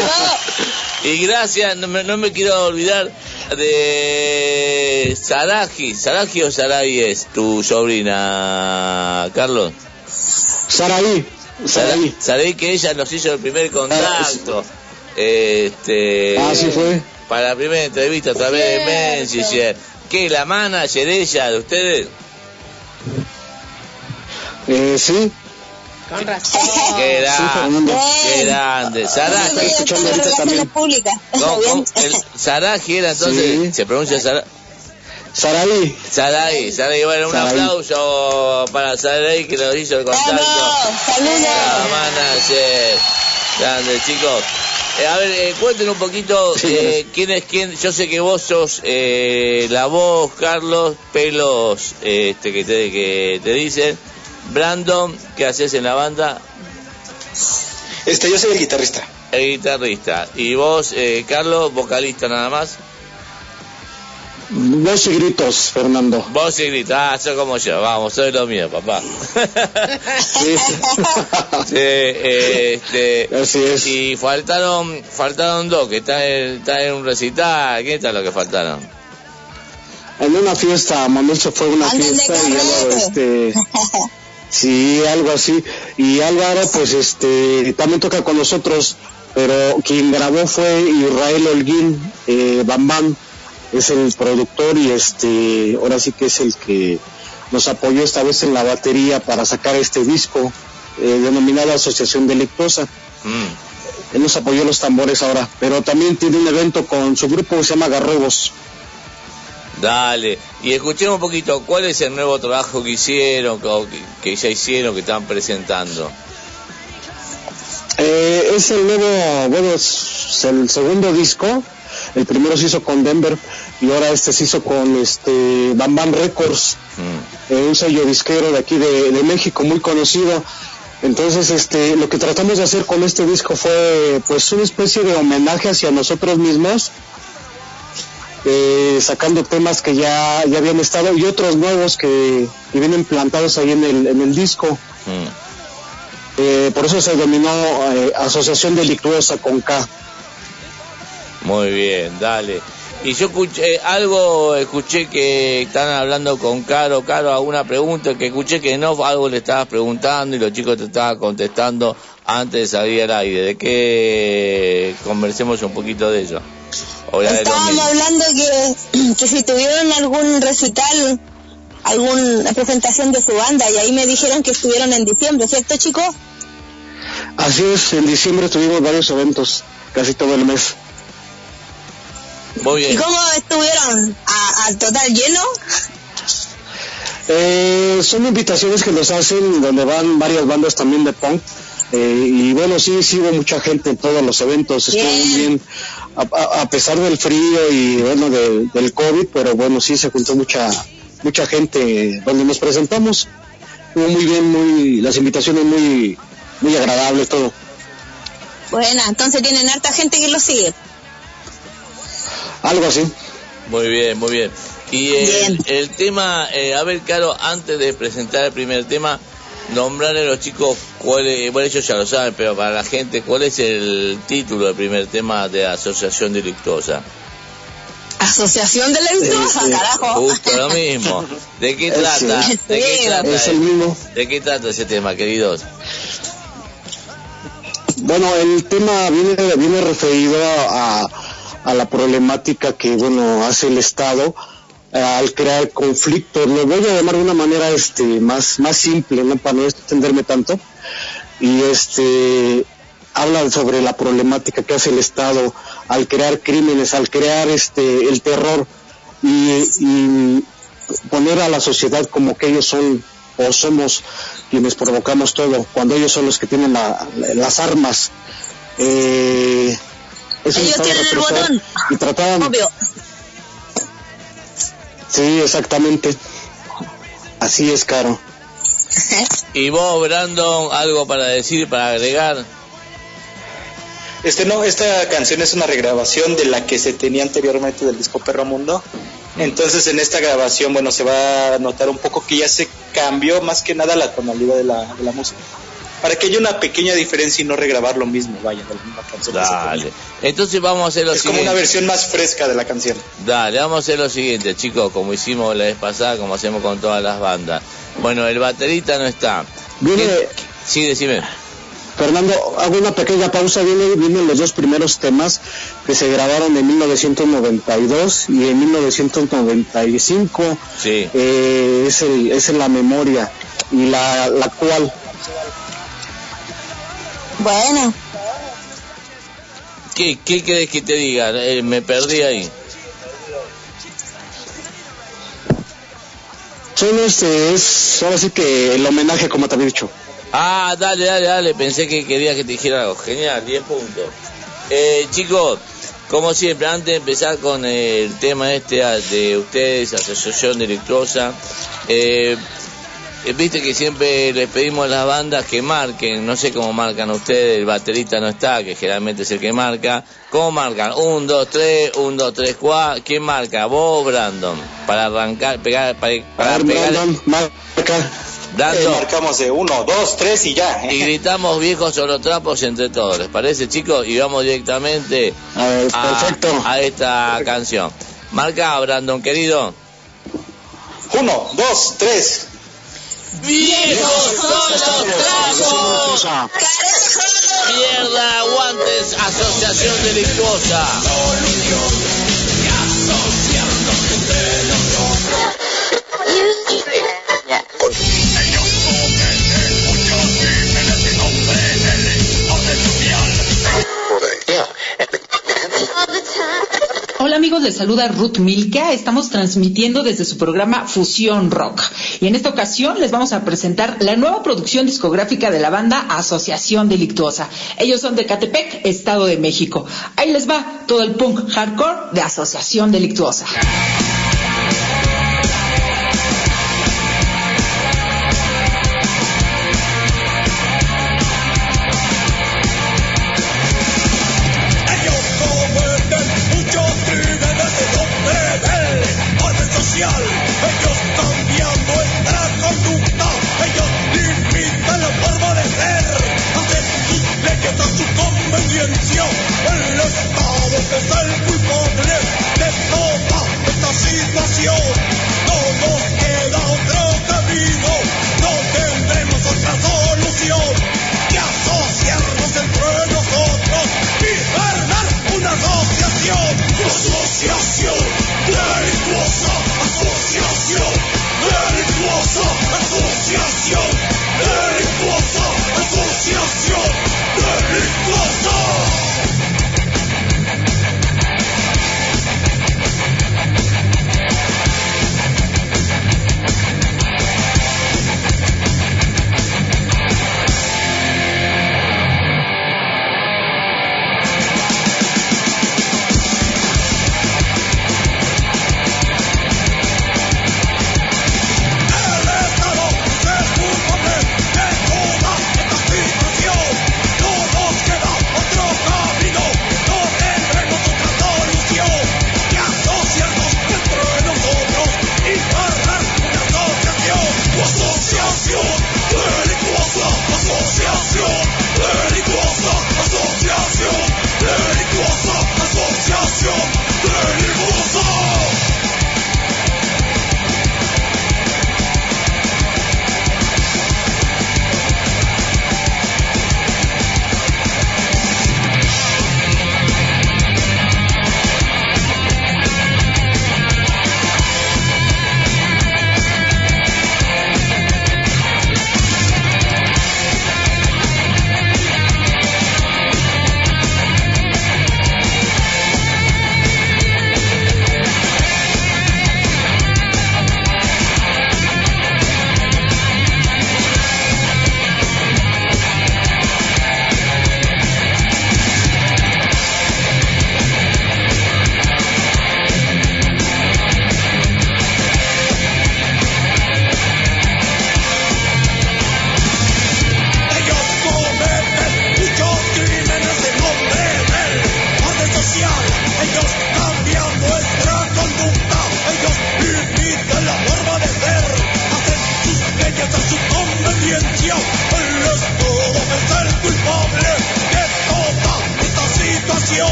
Y gracias, no me, no me quiero olvidar de Saraji. ¿Saraji o Saray es tu sobrina, Carlos? Saraí. Saraí. Saraí que ella nos hizo el primer contacto. Este, Ah, sí fue. Para la primera entrevista a través de Messenger. ¿Qué, la manager ella de ustedes? Eh, sí. Con razón. Qué grande, qué grande. Saraji, escuchando. ¿cómo- Bien. cómo? El Saraji era entonces, Sí. se pronuncia Sara- Saraí. Sarai, Sarai, bueno, un Sarai. aplauso para Sarai que nos hizo el contacto. Saludos. La manager. Grande, chicos. Eh, a ver, eh, cuenten un poquito eh, quién es quién. Yo sé que vos sos eh, la voz, Carlos, pelos este, que, te, que te dicen. Brandon, ¿qué haces en la banda? Este, yo soy el guitarrista. El guitarrista. Y vos, eh, Carlos, vocalista nada más. Voz y gritos, Fernando. Vos y grita, ah, sos como yo, vamos, soy lo mío, papá. Sí. Sí, eh, este, Así es. y faltaron, faltaron dos, que están en, están en un recital, ¿qué tal lo que faltaron? En una fiesta, Manuel se fue a una fiesta y carrete. este, sí, algo así. Y Álvaro, pues, este, también toca con nosotros, pero quien grabó fue Israel Holguín, eh, Bam Bam, es el productor y este, ahora sí que es el que nos apoyó esta vez en la batería para sacar este disco eh, denominado Asociación Delictuosa. Mm, Él nos apoyó los tambores ahora, pero también tiene un evento con su grupo que se llama Garrobos. Dale, y escuchemos un poquito, ¿cuál es el nuevo trabajo que hicieron, que ya hicieron, que están presentando? Eh, es el nuevo, bueno, es el segundo disco. El primero se hizo con Denver y ahora este se hizo con este Bam Bam Records, Mm, eh, un sello disquero de aquí de, de México muy conocido. Entonces, este, lo que tratamos de hacer con este disco fue, pues, una especie de homenaje hacia nosotros mismos, eh, sacando temas que ya, ya habían estado y otros nuevos que, que vienen plantados ahí en el, en el disco. mm. Eh, por eso se denominó eh, Asociación Delictuosa con K. Muy bien, dale. Y yo escuché algo, escuché que están hablando con Caro, Caro, alguna pregunta, que escuché que no, algo le estabas preguntando y los chicos te estaban contestando antes de salir al aire. ¿De qué conversemos un poquito de ello? Estábamos hablando que, que si tuvieron algún recital, alguna presentación de su banda, y ahí me dijeron que estuvieron en diciembre, ¿cierto, chicos? Así es, en diciembre tuvimos varios eventos, casi todo el mes. Muy ¿Y bien. cómo estuvieron? ¿A- ¿Al total lleno? Eh, son invitaciones que nos hacen donde van varias bandas también de punk. Eh, y bueno, sí, sí hubo mucha gente en todos los eventos, estuvo muy bien, a, a- a pesar del frío y bueno, de- del COVID, pero bueno, sí se juntó mucha mucha gente donde nos presentamos. Estuvo muy bien, muy las invitaciones muy muy agradables, todo. Bueno, entonces tienen harta gente que lo sigue. Algo así. Muy bien, muy bien. Y el, el tema, eh, a ver, Caro, antes de presentar el primer tema, nombrarle a los chicos cuál es, bueno, ellos ya lo saben, pero para la gente, ¿cuál es el título del primer tema de Asociación Delictuosa? Asociación de Lentosa, Sí, sí. carajo. Justo lo mismo. ¿De qué trata? sí. ¿De qué trata? Es el mismo. ¿De qué trata ese tema, queridos? Bueno, el tema viene, viene referido a, a la problemática que, bueno, hace el Estado al crear conflictos. Lo voy a llamar de una manera este, más, más simple, ¿no? Para no extenderme tanto. Y este, habla sobre la problemática que hace el Estado al crear crímenes, al crear este, el terror y, y poner a la sociedad como que ellos son o somos quienes provocamos todo, cuando ellos son los que tienen la- la- las armas. Eh, Ellos tienen el botón. Y trataban, Obvio. Sí, exactamente. Así es, Caro. Y vos, Brandon, algo para decir, para agregar. Este no, esta canción es una regrabación de la que se tenía anteriormente del disco Perro Mundo. Entonces en esta grabación, bueno, se va a notar un poco que ya se cambió más que nada la tonalidad de la, de la música. Para que haya una pequeña diferencia y no regrabar lo mismo, vaya, de la misma canción. Dale. Entonces vamos a hacer lo Es como siguiente. una versión más fresca de la canción. Dale, vamos a hacer lo siguiente, chicos, como hicimos la vez pasada, como hacemos con todas las bandas. Bueno, el baterista no está. Viene, ¿Qué- Sí, decime. Fernando, hago una pequeña pausa. Vienen, vienen los dos primeros temas que se grabaron en 1992 y en 1995. Sí. Eh, es, el, es la memoria y la, la cual. Bueno. ¿Qué, qué querés que te diga? Eh, me perdí ahí. Solo este es, ahora sí que el homenaje, como te había dicho. Ah, dale, dale, dale. Pensé que quería que te dijera algo. Genial, 10 puntos. Eh, chicos, como siempre, antes de empezar con el tema este de ustedes, Asociación Delictuosa, eh, eh, viste que siempre les pedimos a las bandas que marquen, no sé cómo marcan ustedes, el baterista no está, que generalmente es el que marca. ¿Cómo marcan? Un, dos, tres, un, dos, tres, cuatro. ¿Quién marca? Vos, Brandon. Para arrancar, pegar, para, para pegar. Brandon, marca. Brandon. Eh, marcamos de uno, dos, tres y ya. Y gritamos viejos solo trapos entre todos, ¿les parece, chicos? Y vamos directamente A ver, a, perfecto. a esta canción. Marca, Brandon, querido. Uno, dos, tres. ¡Viejos son los trapos! ¡Mierda, aguantes, asociación delictuosa! Hola amigos, les saluda Ruth Milka. Estamos transmitiendo desde su programa Fusión Rock. Y en esta ocasión les vamos a presentar la nueva producción discográfica de la banda Asociación Delictuosa. Ellos son de Catepec, Estado de México. Ahí les va todo el punk hardcore de Asociación Delictuosa.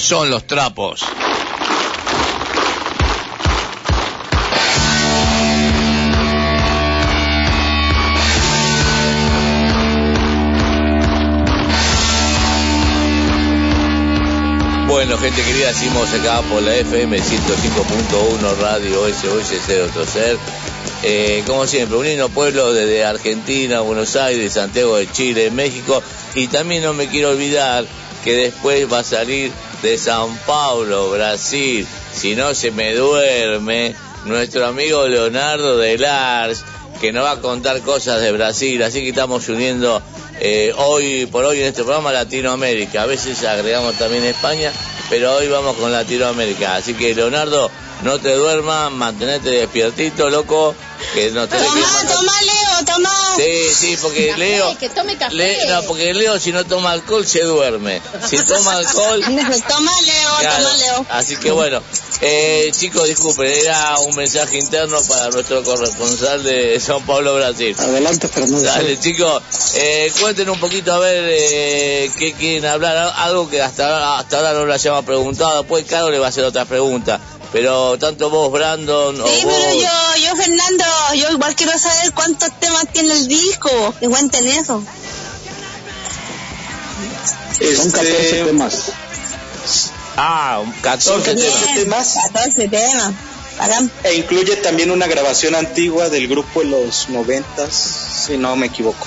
Son los trapos. Bueno, gente querida, seguimos acá por la FM 105.1 Radio SOS 030. Eh, como siempre, uniendo pueblos desde Argentina, Buenos Aires, Santiago de Chile, México. Y también no me quiero olvidar que después va a salir de San Paulo, Brasil. Si no se me duerme, nuestro amigo Leonardo de Lars, que nos va a contar cosas de Brasil. Así que estamos uniendo eh, hoy por hoy en este programa Latinoamérica. A veces agregamos también España, pero hoy vamos con Latinoamérica. Así que Leonardo, no te duermas, mantenete despiertito, loco, que no te Tomá, tomá, Leo, tomá. Sí, sí, porque Café, Leo, que tome café. Le- no, porque Leo si no toma alcohol se duerme. Si toma alcohol, Toma, Leo, Claro, toma, Leo. Así que bueno, eh, chicos, disculpen, era un mensaje interno para nuestro corresponsal de San Pablo, Brasil. Adelante, Fernando. Dale, chicos, eh, cuenten un poquito a ver eh, qué quieren hablar, algo que hasta, hasta ahora no le hayamos preguntado, después Caro le va a hacer otras preguntas, pero tanto vos, Brandon, o Sí, vos... pero yo, yo, Fernando, yo igual quiero saber cuántos temas tiene el disco. Que cuenten eso. Son 14 temas. Ah, un 14 Son 14 temas. temas 14 temas. Bacán. e incluye también una grabación antigua del grupo de los noventas, si no me equivoco.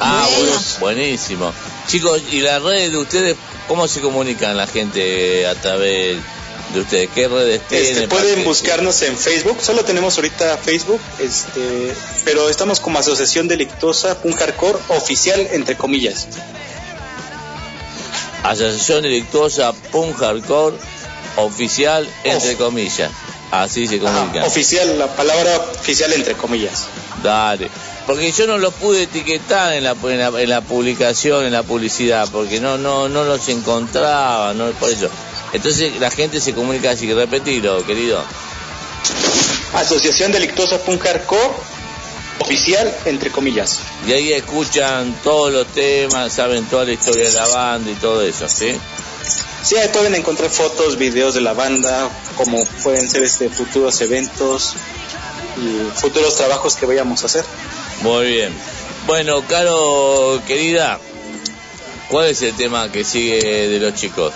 Ah, bueno, buenísimo. Chicos, ¿y las redes de ustedes, cómo se comunican la gente a través de ustedes? ¿Qué redes tienen? Este, para pueden buscarnos en Facebook, solo tenemos ahorita Facebook, este, pero estamos como Asociación Delictuosa Punk Hardcore Oficial, entre comillas. Asociación Delictuosa Punk Hardcore Oficial, entre comillas. Así se comunican. Oficial, la palabra oficial entre comillas. Dale. Porque yo no los pude etiquetar en la, en la, en la publicación, en la publicidad, porque no no no los encontraba, no por eso. Entonces la gente se comunica así, repetilo, querido. Asociación Delictuosa Punk Hardcore Oficial, entre comillas. Y ahí escuchan todos los temas, saben toda la historia de la banda y todo eso, ¿sí? Sí, ahí pueden encontrar fotos, videos de la banda, como pueden ser este futuros eventos y futuros trabajos que vayamos a hacer. Muy bien. Bueno, Caro, querida, ¿cuál es el tema que sigue de los chicos?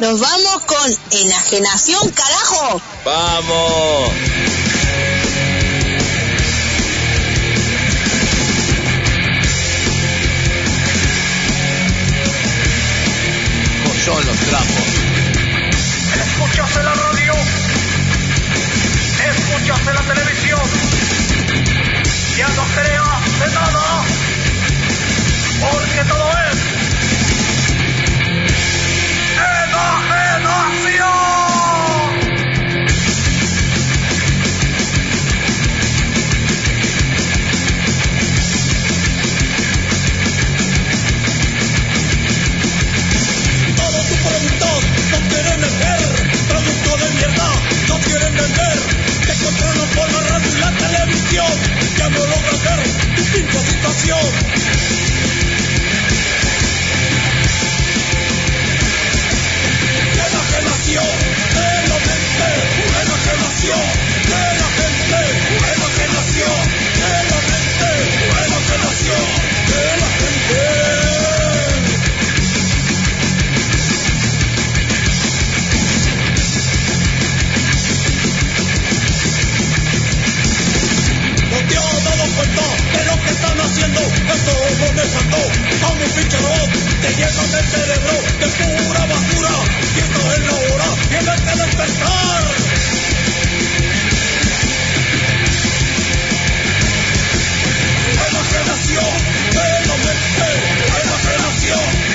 Nos vamos con enajenación, carajo. ¡Vamos! ¿Cómo son los trapos? Escuchas en la radio, escuchas en la televisión, ya no creas de nada, porque todo es por la radio y la televisión, ya no logran ver tu pinche situación. Enajenación de la mente, enajenación de la gente, de lo que están haciendo. Estamos dejando a un pinche robot. Te llenan el cerebro de pura basura. Y esta es la hora, tienes que despertar. Enajenación de la mente. De la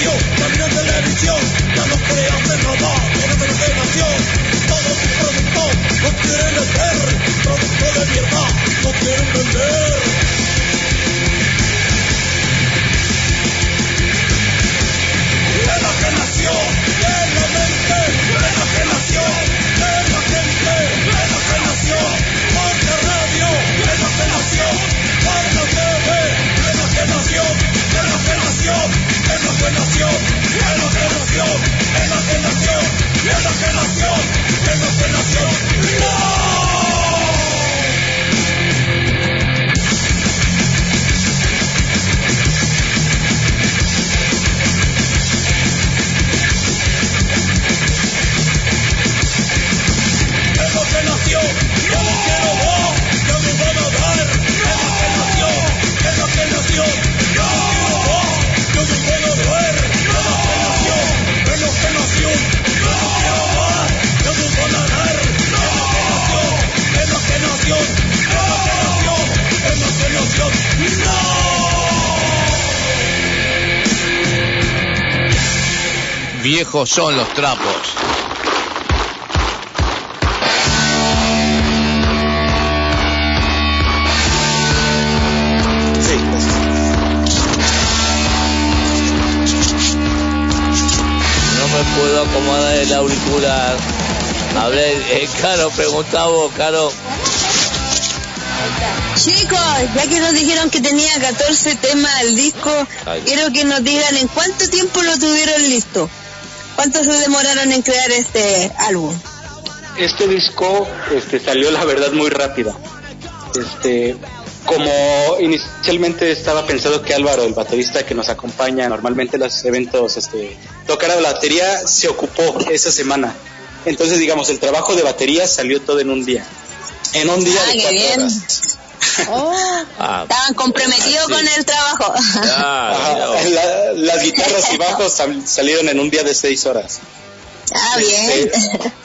radio, también en televisión, ya los crean de nada, tienen imaginación, todo su producto, no quieren hacer, producto de mierda, no quieren vender. La viejos son los trapos. No me puedo acomodar el auricular. Hablé, eh, Caro, pregunta vos, Caro. Chicos, ya que nos dijeron que tenía 14 temas el disco, Ay. quiero que nos digan en cuánto tiempo lo tuvieron listo. ¿Cuánto se demoraron en crear este álbum? Este disco este, salió, la verdad, muy rápido. Este, como inicialmente estaba pensado que Álvaro, el baterista que nos acompaña normalmente en los eventos, este, tocara la batería, se ocupó esa semana. Entonces, digamos, el trabajo de batería salió todo en un día. En un día Ah, de cuatro bien. Horas. Ah, Estaban comprometidos Sí. con el trabajo. ah, la- las guitarras y bajos sal- salieron en un día de seis horas. Ah, bien.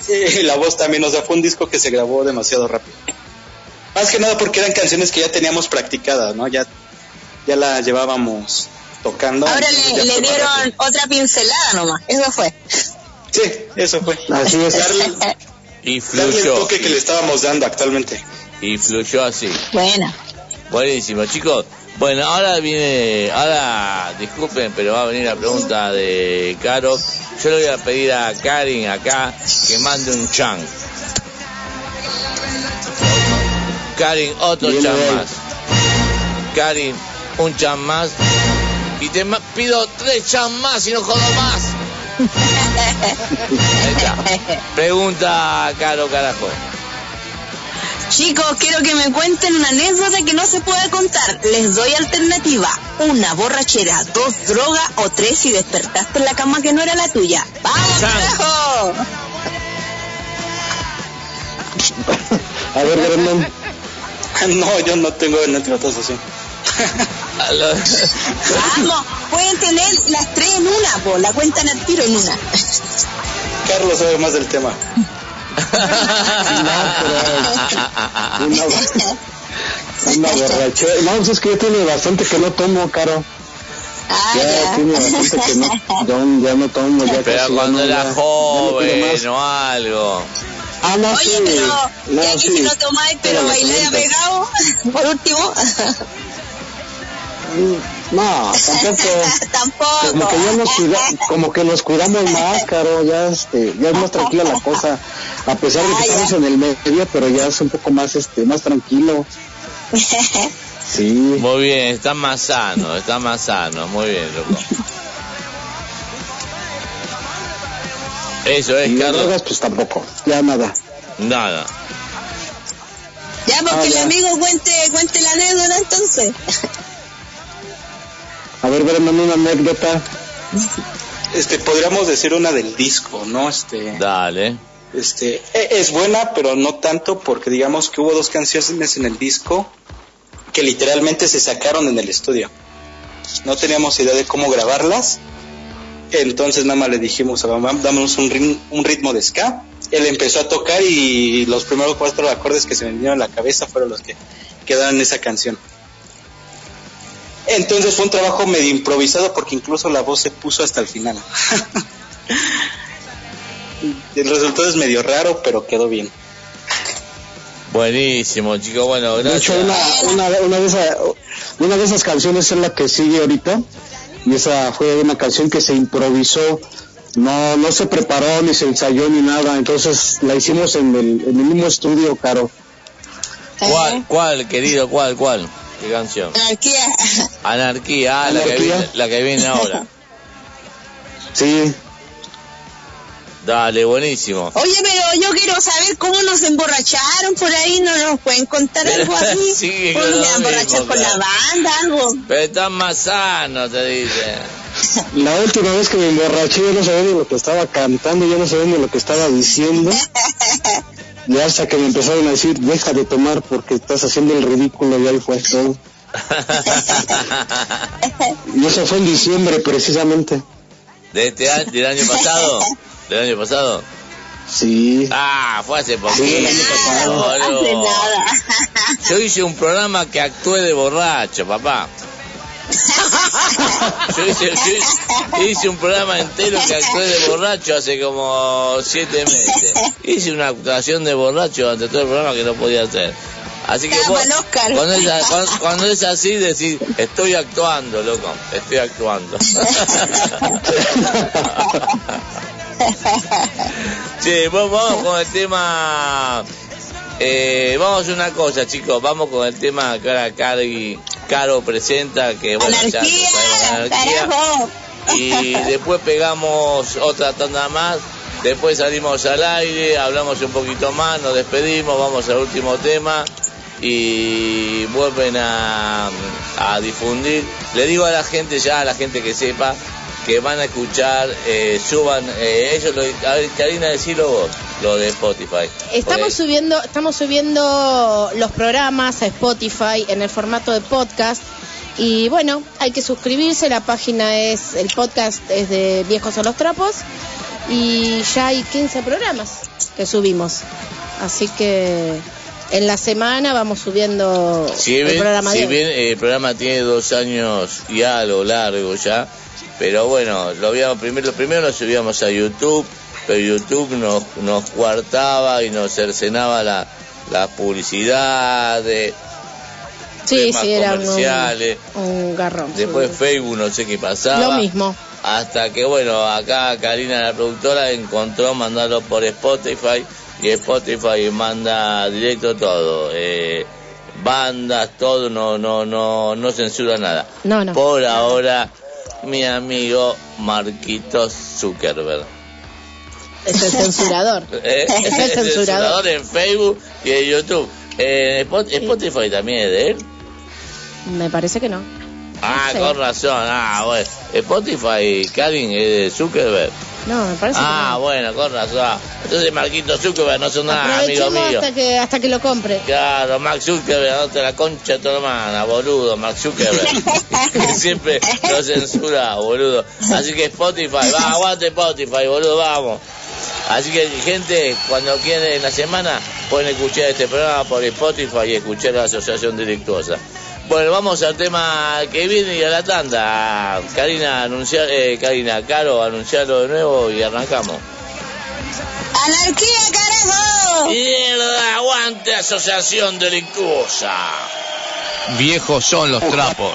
Sí, la voz también, o sea, fue un disco que se grabó demasiado rápido. Más que nada porque eran canciones que ya teníamos practicadas, ¿no? Ya, ya las llevábamos tocando. Ahora le, dieron rápido. otra pincelada nomás. Eso fue. Sí, eso fue. Así es. Darle, Y darle el toque que le estábamos dando actualmente. Y fluyó así. Buena. Buenísimo, chicos. Bueno, ahora viene, ahora disculpen, pero va a venir la pregunta de Caro. Yo le voy a pedir a Karin acá que mande un chan. Karin, otro Viene chan más. Karin, un chan más. Y te pido tres chan más y no jodo más. Ahí está. Pregunta, Caro, carajo. Chicos, quiero que me cuenten una anécdota que no se puede contar. Les doy alternativa. Una borrachera, dos drogas o tres si despertaste en la cama que no era la tuya. ¡Vamos, carajo! A ver, Brendan. No, yo no tengo anécdotas así. Vamos, pueden tener las tres en una, po. La cuentan al tiro en una. Carlos sabe más del tema. Una, una borrachera. No, pues es que ya tiene bastante que no tomo, Caro. Ah, Ya ya. tiene bastante que no, ya, ya no tomo. Ya Pero cuando no, era ya- ya no pido joven o algo. Ah, no, sí. Oye, pero No, ya que sí. si no tomáis, pero Pero pregunta- apegado, por último. No, tampoco. Tampoco. Como que ya nos cuida, como que nos cuidamos más, Caro, ya este, ya es más tranquila la cosa, a pesar de que ya. estamos en el medio, pero ya es un poco más este, más tranquilo. Sí. Muy bien, está más sano, está más sano, muy bien, loco. Eso es, Y Carlos. drogas, pues tampoco, ya nada. Nada. Ya, porque Ah, el amigo cuente, cuente la anécdota entonces. A ver, Brendan, una anécdota. Este, podríamos decir una del disco, ¿no? Este, Dale. este, e- es buena, pero no tanto porque digamos que hubo dos canciones en el disco que literalmente se sacaron en el estudio. No teníamos idea de cómo grabarlas, entonces nada más le dijimos a mamá, damos un ritmo de ska. Él empezó a tocar y los primeros cuatro acordes que se me vinieron a la cabeza fueron los que quedaron en esa canción. Entonces fue un trabajo medio improvisado porque incluso la voz se puso hasta el final. el resultado es medio raro, pero quedó bien. Buenísimo, chicos. Bueno, De hecho, gracias. una, una, una, de esa- una de esas canciones es la que sigue ahorita, y esa fue una canción que se improvisó, no, no se preparó, ni se ensayó, ni nada, entonces la hicimos en el, en el mismo estudio, Caro. ¿Cuál, cuál, querido? ¿Cuál, cuál? ¿Qué canción? Anarquía. Anarquía, ah, la que viene, la que viene ahora. Sí, Dale, buenísimo. Oye, pero yo quiero saber cómo nos emborracharon por ahí, ¿no nos pueden contar algo así? Sí, ¿Cómo nos emborrachar con la banda, algo? Pero está más sano, te dice. la última vez que me emborraché yo no sabía ni lo que estaba cantando, yo no sabía ni lo que estaba diciendo. Y hasta que me empezaron a decir, deja de tomar porque estás haciendo el ridículo y ahí fue todo. Y eso fue en diciembre precisamente. ¿De este año, del año pasado? ¿Del año pasado? Sí. Ah, fue hace poquito. Sí, el año pasado. boludo. Hace nada. Yo hice un programa que actué de borracho, papá. Yo hice, yo hice- un programa entero que actué de borracho hace como siete meses. Hice una actuación de borracho ante todo el programa que no podía hacer. Así que vos, cuando es, a- cuando, cuando es así, decís, estoy actuando, loco, estoy actuando. Sí, vamos, vamos con el tema. Eh, vamos a una cosa, chicos. Vamos con el tema que ahora Cari, Caro presenta. Que bueno, ya lo sabemos, anarquía. Y después pegamos otra tanda más. Después salimos al aire, hablamos un poquito más, nos despedimos, vamos al último tema y vuelven a, a difundir. Le digo a la gente ya, a la gente que sepa, que van a escuchar, eh, suban, eh, ellos, lo, a ver, Karina, decilo vos, lo de Spotify. Estamos subiendo, estamos subiendo los programas a Spotify en el formato de podcast. Y bueno, hay que suscribirse, la página es, el podcast es de Viejos a los Trapos. Y ya hay 15 programas que subimos. Así que en la semana vamos subiendo Si el bien, programa si de bien el programa tiene dos años y algo largo ya, pero bueno, lo habíamos primero, primero lo subíamos a YouTube, pero YouTube nos, nos coartaba y nos cercenaba la, la publicidad de Sí, sí, era un, comerciales. un garrón. Después sí. Facebook no sé qué pasaba. Lo mismo. Hasta que, bueno, acá Karina, la productora, encontró mandarlo por Spotify y Spotify manda directo todo. Eh, bandas, todo, no, no, no, no censura nada. No, no. Por ahora, mi amigo Marquitos Zuckerberg. Es el censurador. Eh, Es el el censurador. en Facebook y en YouTube. Eh, Spot- Spotify también es de él. Me parece que no. Ah, sé. con razón. Ah, bueno. Spotify, Karin, es de Zuckerberg. No, me parece Ah, que no. bueno, con razón. Entonces Marquito Zuckerberg no son nada, amigo mío. hasta que, hasta que lo compre. Claro, Mark Zuckerberg, no te la concha de tu hermana, boludo, Mark Zuckerberg. que siempre lo censura, boludo. Así que Spotify, va, aguante Spotify, boludo, vamos. Así que, gente, cuando quieren en la semana, pueden escuchar este programa por Spotify y escuchar la Asociación Delictuosa. Bueno, vamos al tema que viene y a la tanda. Karina, anunciar, eh, Karina, Caro, anunciarlo de nuevo y arrancamos. ¡Anarquía, carajo! ¡Mierda! ¡Aguante Asociación Delictuosa! Viejos son los trapos.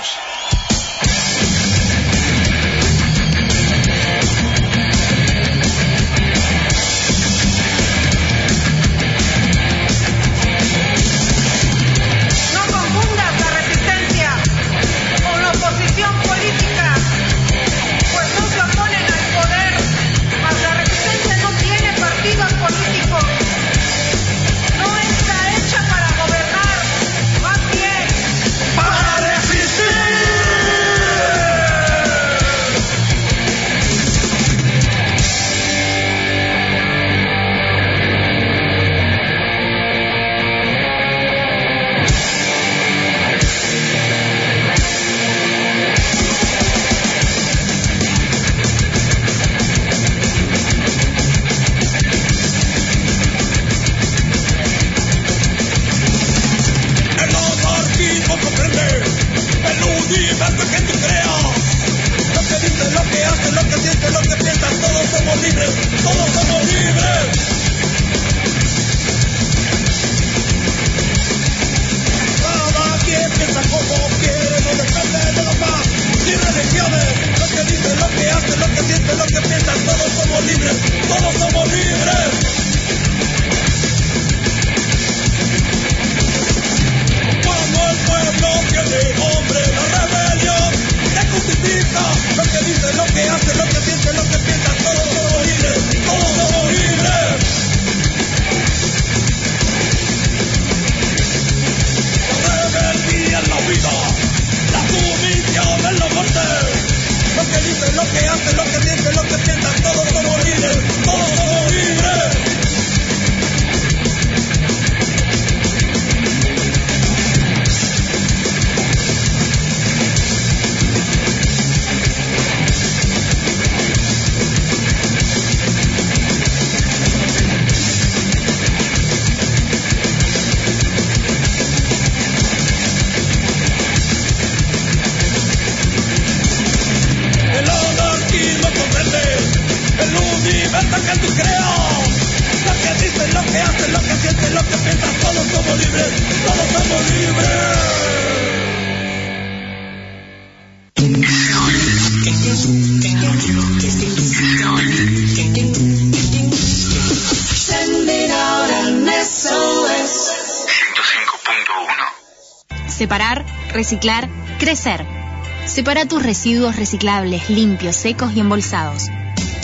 Residuos reciclables, limpios, secos y embolsados.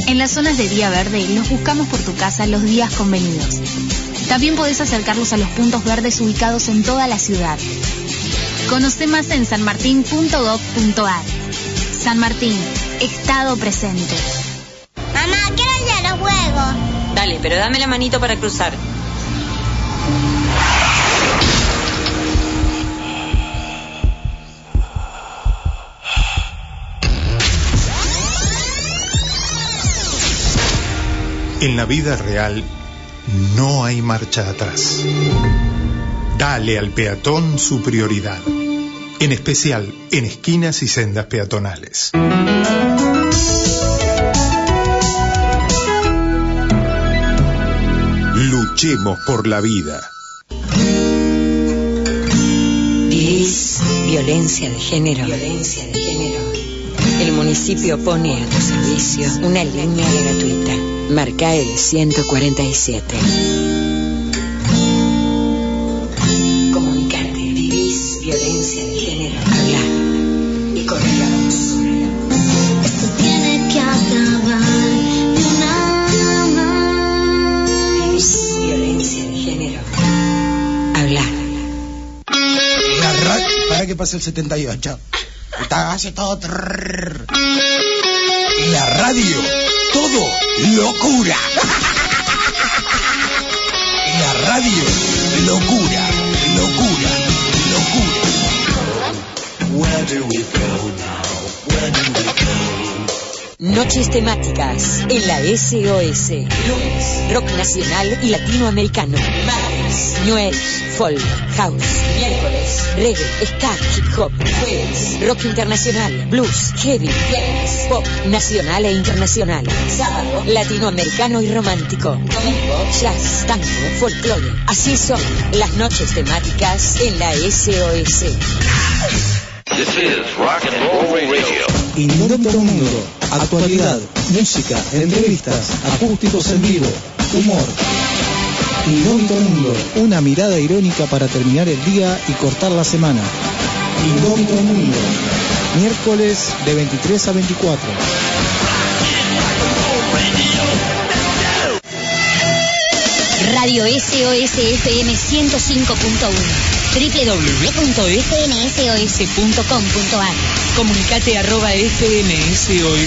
En las zonas de día verde los buscamos por tu casa los días convenidos. También podés acercarlos a los puntos verdes ubicados en toda la ciudad. Conoce más en sanmartin.gov.ar. San Martín, Estado presente. Mamá, quiero ir a los juegos. Dale, pero dame la manito para cruzar. En la vida real no hay marcha atrás. Dale al peatón su prioridad, en especial en esquinas y sendas peatonales. Luchemos por la vida. ¿Vivís violencia de género? Violencia de género. El municipio pone a tu servicio una línea gratuita. Marca el 147. Comunicarte. ¿Vivís violencia de género? Habla y corre la voz. Esto tiene que acabar de una ¿Vivís violencia de género? Habla. La ra- para que pase el 78. Está hace todo. trrr. La radio, todo locura. La radio, locura, locura, locura. Where do we go now? Where do we go? Noches temáticas en la SOS. Lunes, rock nacional y latinoamericano. Martes, New Age, folk, house. Miércoles, reggae, ska, hip hop. Rock internacional, blues, heavy. Pop nacional e internacional. Sábado, latinoamericano y romántico. Domingo, jazz, tango, folclore. Así son las noches temáticas en la SOS. This is Rock and Roll Radio. Indómito Mundo, actualidad, música, entrevistas, acústicos en vivo, humor. Indómito Mundo, una mirada irónica para terminar el día y cortar la semana. Indómito Mundo, miércoles de 23 a 24. Radio SOS FM 105.1 www.fmsos.com.ar Comunicate arroba fmsos.com.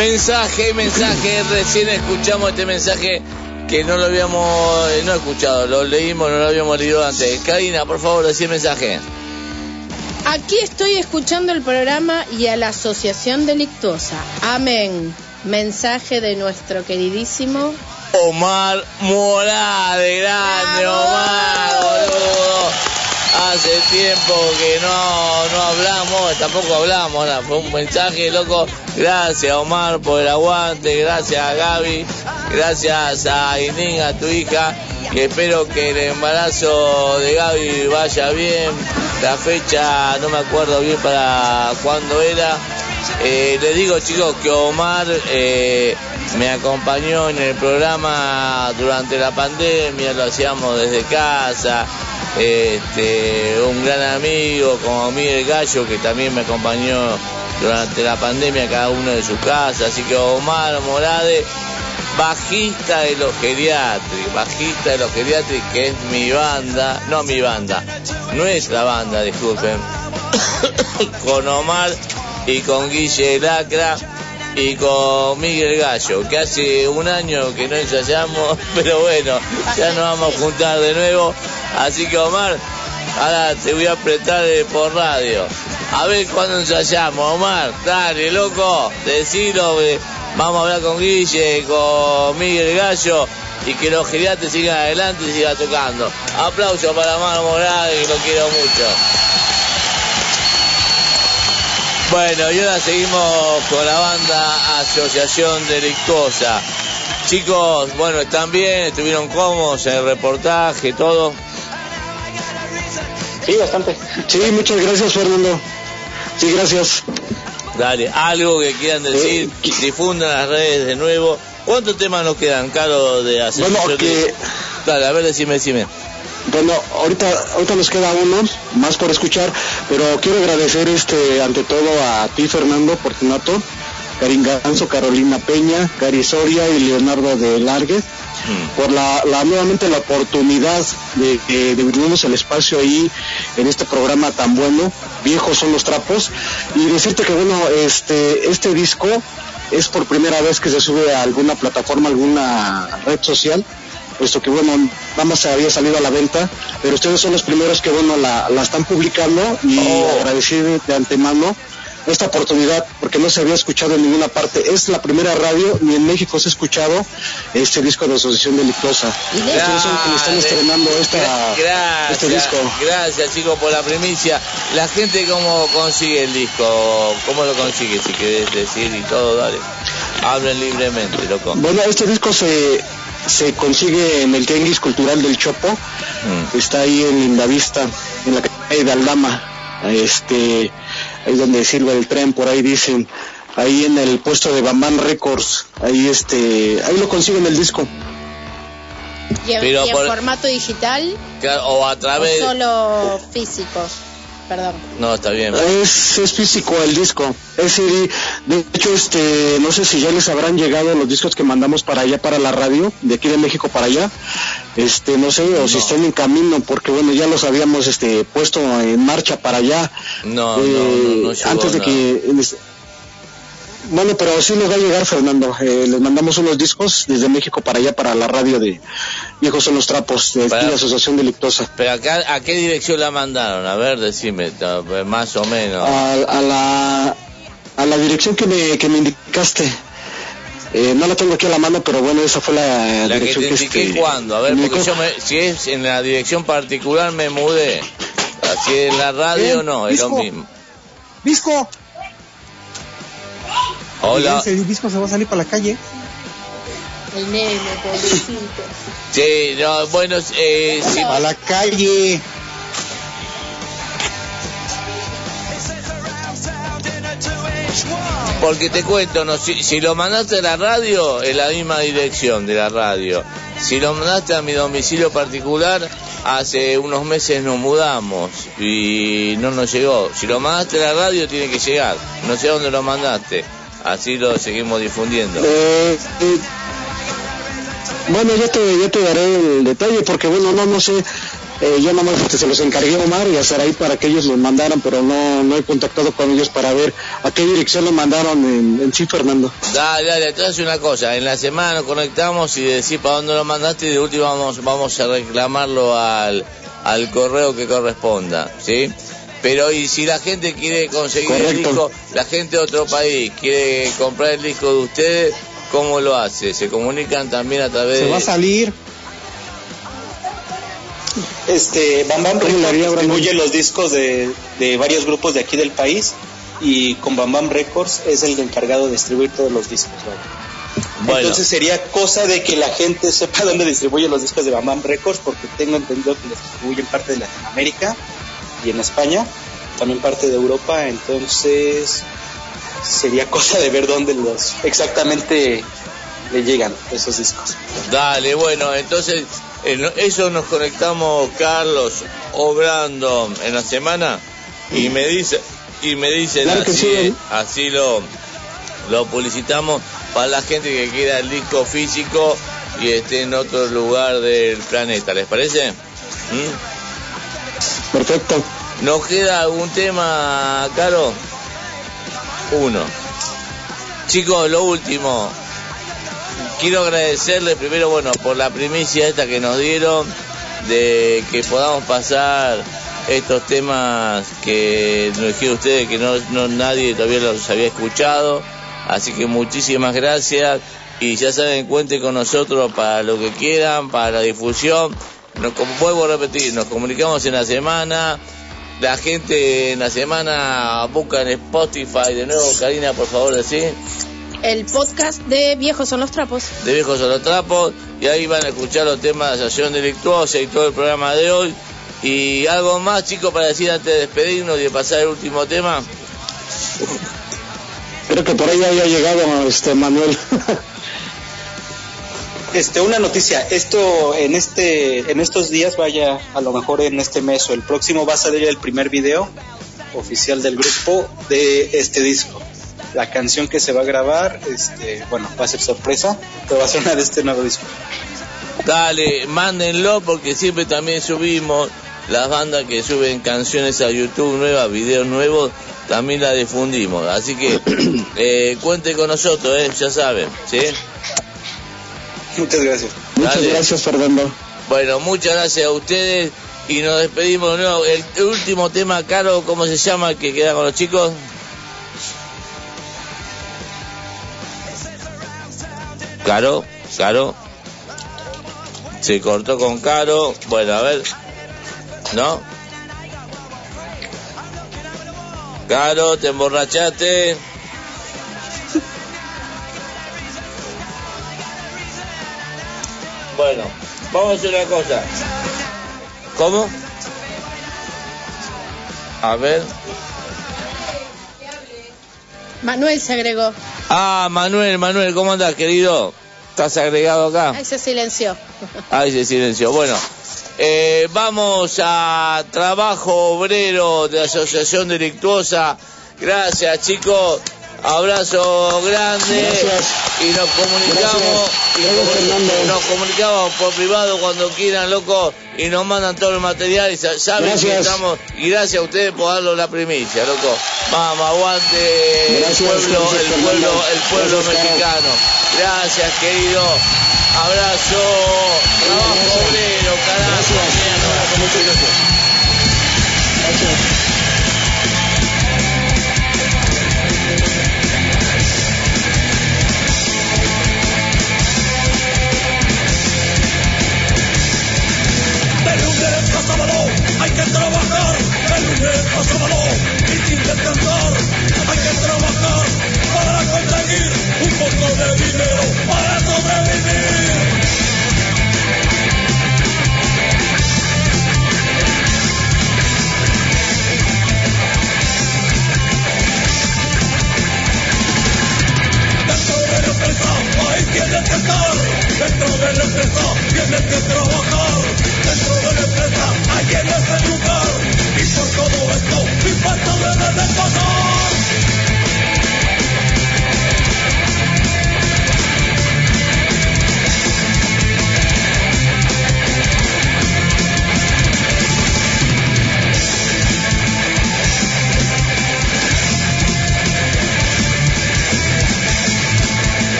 Mensaje, mensaje, recién escuchamos este mensaje que no lo habíamos eh, no escuchado, lo leímos, no lo habíamos leído antes. Karina, por favor, decí el mensaje. Aquí estoy escuchando el programa y a la Asociación Delictuosa. Amén. Mensaje de nuestro queridísimo Omar Morales, grande Omar, boludo. Hace tiempo que no, no hablamos, tampoco hablamos, fue un mensaje, loco. Gracias Omar por el aguante, gracias a Gaby, gracias a Inín, a tu hija, y espero que el embarazo de Gaby vaya bien. La fecha no me acuerdo bien para cuándo era. Eh, les digo chicos que Omar eh, me acompañó en el programa durante la pandemia, lo hacíamos desde casa. Este, un gran amigo como Miguel Gallo que también me acompañó durante la pandemia cada uno de su casa. Así que Omar Morade, bajista de los geriátricos, bajista de los geriátricos que es mi banda, no mi banda, nuestra banda, disculpen. con Omar y con Guille Lacra y con Miguel Gallo, que hace un año que no ensayamos, pero bueno, ya nos vamos a juntar de nuevo. Así que Omar, ahora te voy a apretar por radio. A ver cuándo ensayamos, Omar. Dale, loco, decilo. eh, Vamos a hablar con Guille, con Miguel Gallo y que los geriates sigan adelante y sigan tocando. Aplausos para Omar Morales, que lo quiero mucho. Bueno, y ahora seguimos con la banda Asociación Delictuosa. Chicos, bueno, están bien, estuvieron cómodos en el reportaje, todo. Sí, bastante. Sí, muchas gracias, Fernando. Sí, gracias. Dale, algo que quieran decir, difundan las redes de nuevo. ¿Cuántos temas nos quedan, Caro, de asociación? Bueno, que- Dale, a ver, decime, decime. Bueno, ahorita, ahorita nos queda uno más por escuchar, pero quiero agradecer este ante todo a ti Fernando Fortunato, Karin Ganso, Carolina Peña, Cari Soria y Leonardo de Largue por la, la- nuevamente la oportunidad de que de brindarnos el espacio ahí en este programa tan bueno, viejos son los trapos, y decirte que bueno, este, este disco es por primera vez que se sube a alguna plataforma, alguna red social, puesto que bueno, nada más había salido a la venta, pero ustedes son los primeros que bueno la, la están publicando y agradecer de antemano esta oportunidad porque no se había escuchado en ninguna parte. Es la primera radio ni en México se ha escuchado este disco de Asociación Delictuosa. Quienes están estrenando esta, Gracias, este disco. gracias chicos por la primicia. La gente cómo consigue el disco, cómo lo consigue, si querés decir y todo, dale. Hablen libremente, loco. Bueno, este disco se, se consigue en el Tianguis Cultural del Chopo. Mm. Está ahí en Lindavista, en la calle de Aldama. Este, ahí donde sirve el tren, por ahí dicen. Ahí en el puesto de Bambam Records. Ahí este, ahí lo consiguen el disco. ¿Y en, Pero y en por- formato digital Claro, O a o través... solo físico? Perdón. No, está bien. Es, es físico el disco. Es CD. De hecho, este, no sé si ya les habrán llegado los discos que mandamos para allá, para la radio, de aquí de México para allá. Este, no sé, o si están en camino, porque bueno, ya los habíamos este, puesto en marcha para allá. No, Eh, no, no, no llegó antes de que. Bueno, pero sí les va a llegar, Fernando. Eh, les mandamos unos discos desde México para allá, para la radio de Viejos son los Trapos, de aquí Para- de Asociación Delictuosa. Pero acá, ¿a qué dirección la mandaron? A ver, decime, ta- más o menos. a, a la a la dirección que me, que me indicaste. Eh, no la tengo aquí a la mano, pero bueno, esa fue la, La que dirección te indiqué este, cuándo, a ver, porque indicó. yo me, si es en la dirección particular me mudé. Así en la radio Bien, no, es lo mismo. Disco. Hola. Ese disco se va a salir para la calle. El nene, pobrecito. Sí, no, bueno, eh, sí. A la calle. Porque te cuento, no, si, si lo mandaste a la radio, es la misma dirección de la radio. Si lo mandaste a mi domicilio particular, hace unos meses nos mudamos y no nos llegó. Si lo mandaste a la radio, tiene que llegar. No sé dónde lo mandaste. Así lo seguimos difundiendo. Eh, eh, bueno, yo te, yo te daré el detalle, porque bueno, no, no sé. Eh, yo nomás se los encargué a Omar y a Saraí para que ellos los mandaran, pero no, no he contactado con ellos para ver a qué dirección lo mandaron en, en sí, Fernando. Dale, dale, entonces una cosa, en la semana nos conectamos y decís para dónde lo mandaste y de último vamos, vamos a reclamarlo al, al correo que corresponda, ¿sí? Pero y si la gente quiere conseguir el disco, la gente de otro país quiere comprar el disco de ustedes, ¿cómo lo hace? ¿Se comunican también a través Se de... va a salir. Este, Bam Bam ¿Cómo le haría, Records distribuye los discos de, de varios grupos de aquí del país y con Bam Bam Records es el encargado de distribuir todos los discos. Bueno. Entonces sería cosa de que la gente sepa dónde distribuye los discos de Bam Bam Records porque tengo entendido que los distribuyen parte de Latinoamérica y en España, también parte de Europa, entonces sería cosa de ver dónde los exactamente le llegan esos discos. Dale, bueno, entonces en eso nos conectamos Carlos o Brandon en la semana y me dice y me dicen Claro así, sí. eh, así lo lo publicitamos para la gente que quiera el disco físico y esté en otro lugar del planeta, ¿les parece? ¿Mm? Perfecto. ¿Nos queda algún tema, Caro? Uno. Chicos, lo último. Quiero agradecerles primero, bueno, por la primicia esta que nos dieron de que podamos pasar estos temas que nos dijeron ustedes que no, no nadie todavía los había escuchado. Así que muchísimas gracias y ya saben, cuenten con nosotros para lo que quieran, para la difusión. Nos, como vuelvo a repetir, nos comunicamos en la semana. La gente en la semana busca en Spotify de nuevo, Karina, por favor, decir, El podcast de Viejos son los trapos. de Viejos a los Trapos, y ahí van a escuchar los temas de asociación delictuosa y todo el programa de hoy. Y algo más, chicos, para decir antes de despedirnos y de pasar el último tema. Creo que por ahí había llegado este Manuel. Este, una noticia, esto en este, en estos días, vaya, a lo mejor en este mes o el próximo va a salir el primer video oficial del grupo de este disco. La canción que se va a grabar, este, bueno, va a ser sorpresa, pero va a de este nuevo disco. Dale, mándenlo porque siempre también subimos las bandas que suben canciones a YouTube nuevas, videos nuevos, también las difundimos. Así que eh, cuente con nosotros, eh, ya saben, ¿sí? Muchas gracias. Muchas Dale. gracias, Fernando. Bueno, muchas gracias a ustedes y nos despedimos de nuevo. El, el último tema, Caro, ¿cómo se llama? Que queda con los chicos. Caro, Caro. Se cortó con Caro. Bueno, a ver. ¿No? Caro, te emborrachaste. Bueno, vamos a hacer una cosa. ¿Cómo? A ver. Manuel se agregó. Ah, Manuel, Manuel, ¿cómo andás, querido? ¿Estás agregado acá? Ahí se silenció. Ahí se silenció. Bueno, eh, vamos a trabajo obrero de Asociación Delictuosa. Gracias, chicos. Abrazo grande. Y nos comunicamos. y nos- nos comunicamos por privado cuando quieran, loco. Y nos mandan todo el material. Y sa- saben que Gracias. estamos. Y gracias a ustedes por darnos la primicia, loco. Vamos, aguante el Gracias, pueblo, gracias, el Fernando. pueblo, el pueblo Gracias, mexicano. Gracias, querido. Abrazo. Trabajo obrero, carajo. mierda. De hay que trabajar, de lunes a y sin descansar. Hay que trabajar para conseguir un poco de dinero para sobrevivir. Empresa ahí tienes que estar. Dentro de la empresa tienes que trabajar. Dentro de la empresa ahí tienes que lugar. Y por todo esto mi falta debe de pasar.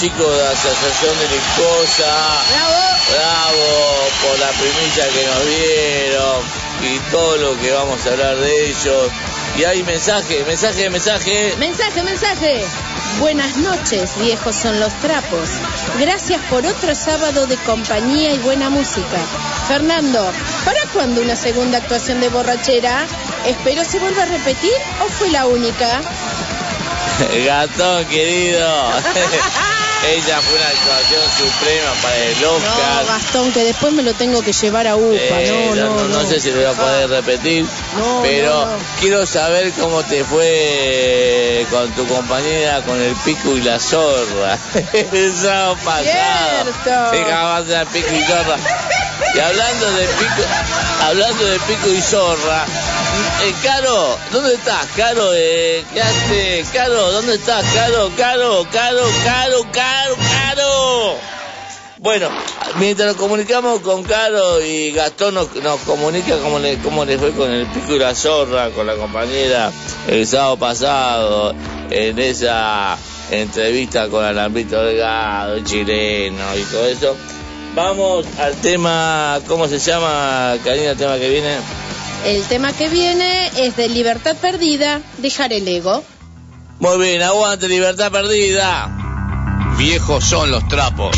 chicos de la Asociación Delictuosa. ¡Bravo! Bravo por la primicia que nos dieron y todo lo que vamos a hablar de ellos. Y hay mensaje, mensaje, mensaje. Mensaje, mensaje. Buenas noches, viejos son los trapos. Gracias por otro sábado de compañía y buena música. Fernando, ¿para cuándo una segunda actuación de borrachera? Espero se vuelva a repetir o fue la única. Gatón querido. Ella fue una actuación suprema para el No, Oscar. Gastón, que después me lo tengo que llevar a UPA. Eh, no, no, no, no. sé si lo voy a poder repetir, No, pero no, no. quiero saber cómo te fue con tu compañera con el pico y la zorra. El sábado pasado. Jamás era pico y zorra. Y hablando de pico, hablando de pico y zorra, eh, Caro, ¿dónde estás? Caro, eh, ¿qué hace? Caro, ¿dónde estás? Caro, Caro, Caro, Caro, Caro, Caro. Bueno, mientras nos comunicamos con Caro y Gastón nos, comunica cómo le, cómo le fue con el pico y la zorra, con la compañera el sábado pasado, en esa entrevista con Alambito Delgado, el chileno y todo eso. Vamos al tema, ¿cómo se llama, Karina, el tema que viene? El tema que viene es de Libertad Perdida, dejar el ego. Muy bien, aguante, libertad perdida. Viejos son los trapos.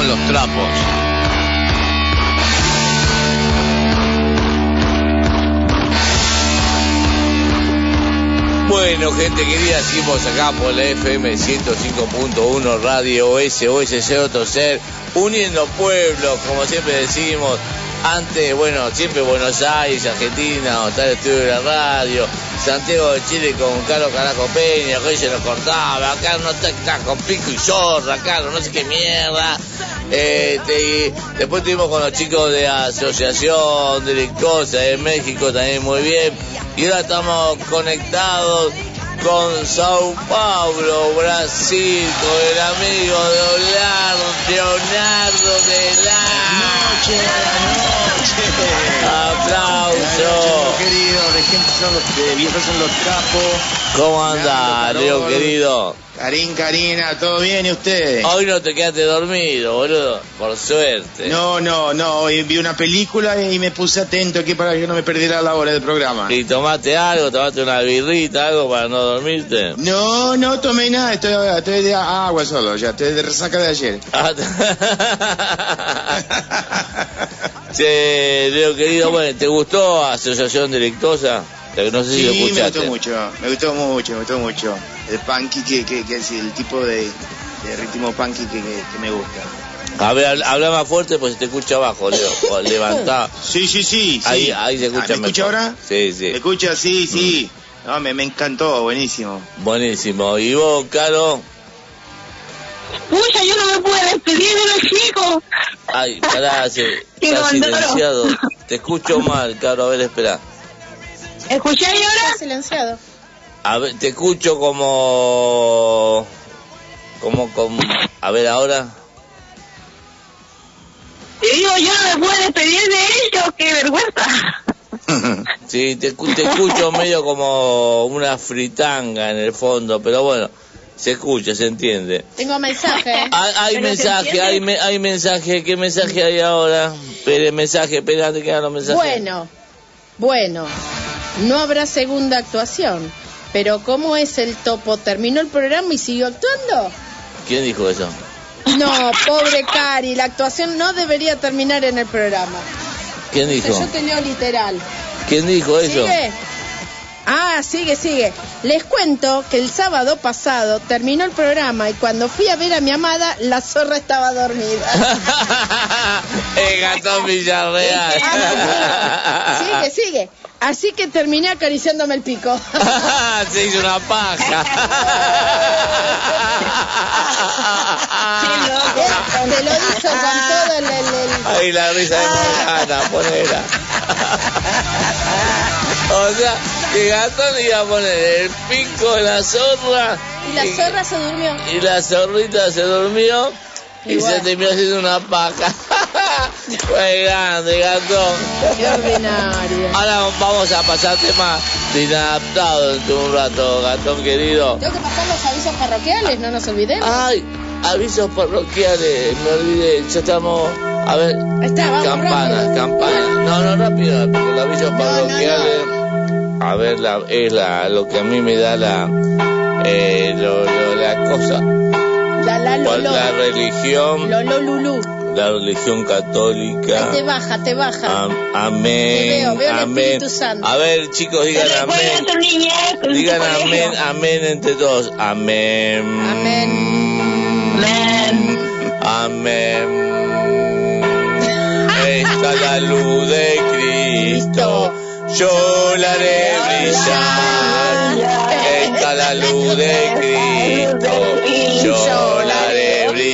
Los trapos. Bueno, gente querida, seguimos acá por la FM 105.1 Radio SOS Ser, uniendo pueblos, como siempre decimos. Antes, bueno, siempre Buenos Aires, Argentina, está el estudio de la radio, Santiago de Chile con Carlos Carajo Peña, que hoy se nos cortaba, acá no está, está con pico y zorra, Carlos, no sé qué mierda. Este, y después estuvimos con los chicos de Asociación Delictosa de México también muy bien. Y ahora estamos conectados con Sao Paulo, Brasil, con el amigo Leonardo, Leonardo de la Aplauso. querido, de gente son los de viejos son los trapos. ¿Cómo anda, Leo querido? Karin, Karina, ¿todo bien y ustedes? Hoy no te quedaste dormido, boludo, por suerte. No, no, no, hoy vi una película y me puse atento aquí para que no me perdiera la hora del programa. ¿Y tomaste algo? ¿Tomaste una birrita, algo para no dormirte? No, no tomé nada, estoy, estoy de agua solo, ya, estoy de resaca de ayer. Che, Leo querido, bueno, ¿te gustó Asociación Delictosa? No sé si lo Sí, me gustó mucho, me gustó mucho, me gustó mucho. El punky que, que, que es el tipo de, de ritmo punky que, que- que me gusta. A ver, habla- más fuerte pues se te escucha abajo, Leo. O Levantá. Sí, sí, sí. sí. Ahí, ahí se escucha Ah, ¿Me escucha mejor. ahora? Sí, sí. ¿Me escucha? Sí, sí. No, me, me encantó, buenísimo. Buenísimo. ¿Y vos, Caro? Pucha, yo no me puedo despedir de los chicos. Ay, pará, se, Qué está silenciado. Te escucho mal, Caro. A ver, espera. ¿Escucháis ahora? Está silenciado. A ver, te escucho como... Como, como... A ver, ahora. Y digo, yo no me puedo despedir de ellos, qué vergüenza. Sí, te, escu- te escucho medio como una fritanga en el fondo, pero bueno, se escucha, se entiende. Tengo mensaje. Hay, hay ¿Pero se mensaje, hay, me- hay mensaje. ¿Qué mensaje hay ahora? Espere, mensaje, espérate que hagan los mensajes. Bueno, bueno, no habrá segunda actuación. Pero ¿cómo es el topo? ¿Terminó el programa y siguió actuando? ¿Quién dijo eso? No, pobre Cari, la actuación no debería terminar en el programa. ¿Quién dijo? Yo te leo literal. ¿Quién dijo eso? ¿Sigue? Ah, sigue, sigue. Les cuento que el sábado pasado terminó el programa y cuando fui a ver a mi amada, la zorra estaba dormida. El gatón Villarreal. sigue, sigue. Así que terminé acariciándome el pico. Se hizo una paja. Te lo hizo con todo el... el- Ay, la risa de Morgana, ponela. O sea, que gatón iba a poner el pico la zorra Y la zorra se durmió. y la zorrita se durmió y Igual. se terminó haciendo una paja. Fue grande, gatón. Qué ordinario. Ahora vamos a pasar tema de inadaptado de un rato, gatón querido. Tengo que pasar los avisos parroquiales, no nos olvidemos. Ay, avisos parroquiales, me olvidé, ya estamos. A ver, está, vamos, campanas, rápido. campanas. No, no, rápido, porque los avisos parroquiales. A ver, la, es la, lo que a mí me da la. Eh, lo, lo- la cosa. La la lo, Cuál- lo. La religión, Lo, la religión católica. Ahí te baja, te baja. Am- amén. Te veo, veo el amén. Santo. A ver, chicos, digan amén. Digan amén, amén entre todos. Amén. Amén. Amén. Está la luz de Cristo. Yo la haré brillar. Está la luz de Cristo. Yo la haré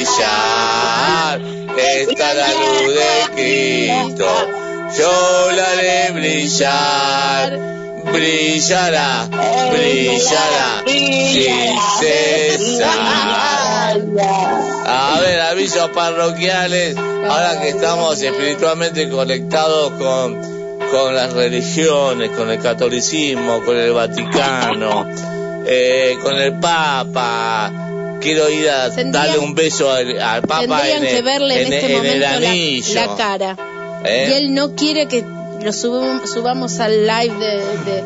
brillar. Está la luz de Cristo. Yo la haré brillar. Brillará, brillará sin cesar. A ver, avisos parroquiales. Ahora que estamos espiritualmente conectados con, con las religiones, con el catolicismo, con el Vaticano, eh, con el Papa. Quiero ir a darle un beso al, al Papa Tendrían en el, que verle en, en- este en momento el la, anillo. la cara. ¿Eh? Y él no quiere que lo subam- subamos al live de, de-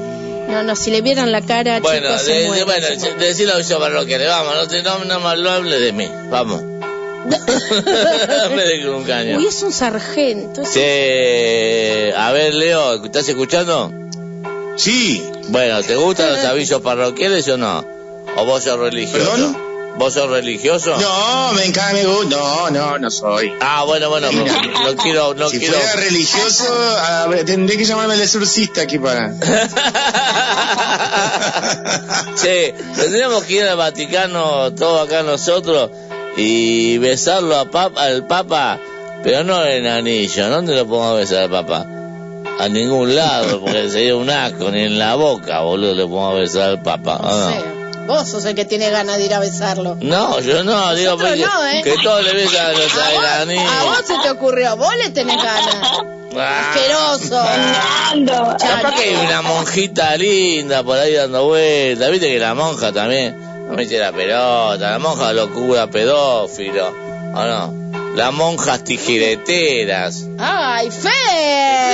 No, no, si le vieran la cara, Bueno, chicos, se de, de- mueren, bueno, se a avisos parroquiales, vamos, no, te, no, no, no hable de mí, vamos. con un cañón. Uy, es un sargento. Che, a ver, Leo, ¿estás escuchando? Sí. Bueno, ¿te gustan los avisos parroquiales o no? ¿O vos sos religioso? ¿Vos sos religioso? No, me encanta, me gusta. No, no, no soy. Ah, bueno, bueno, no, no quiero, no si quiero. fuera religioso, a ver, tendré que llamarme el exorcista aquí para. Che, tendríamos que ir al Vaticano, todos acá nosotros, y besarlo a pap- al Papa, pero no en anillo. ¿Dónde lo podemos besar al Papa? A ningún lado, porque sería un asco, ni en la boca, boludo, le podemos besar al Papa. ¿o no? Vos sos el que tiene ganas de ir a besarlo. No, yo no, digo Nosotros porque- no, ¿eh? que todos le besan a los A anillos. vos se te ocurrió, vos le tenés ganas. Ah. Asqueroso. Capaz que hay una monjita linda por ahí dando vueltas. Viste que la monja también no me eche la pelota. La monja locura pedófilo. ¿O no? Las monjas tijereteras. ¡Ay, fe!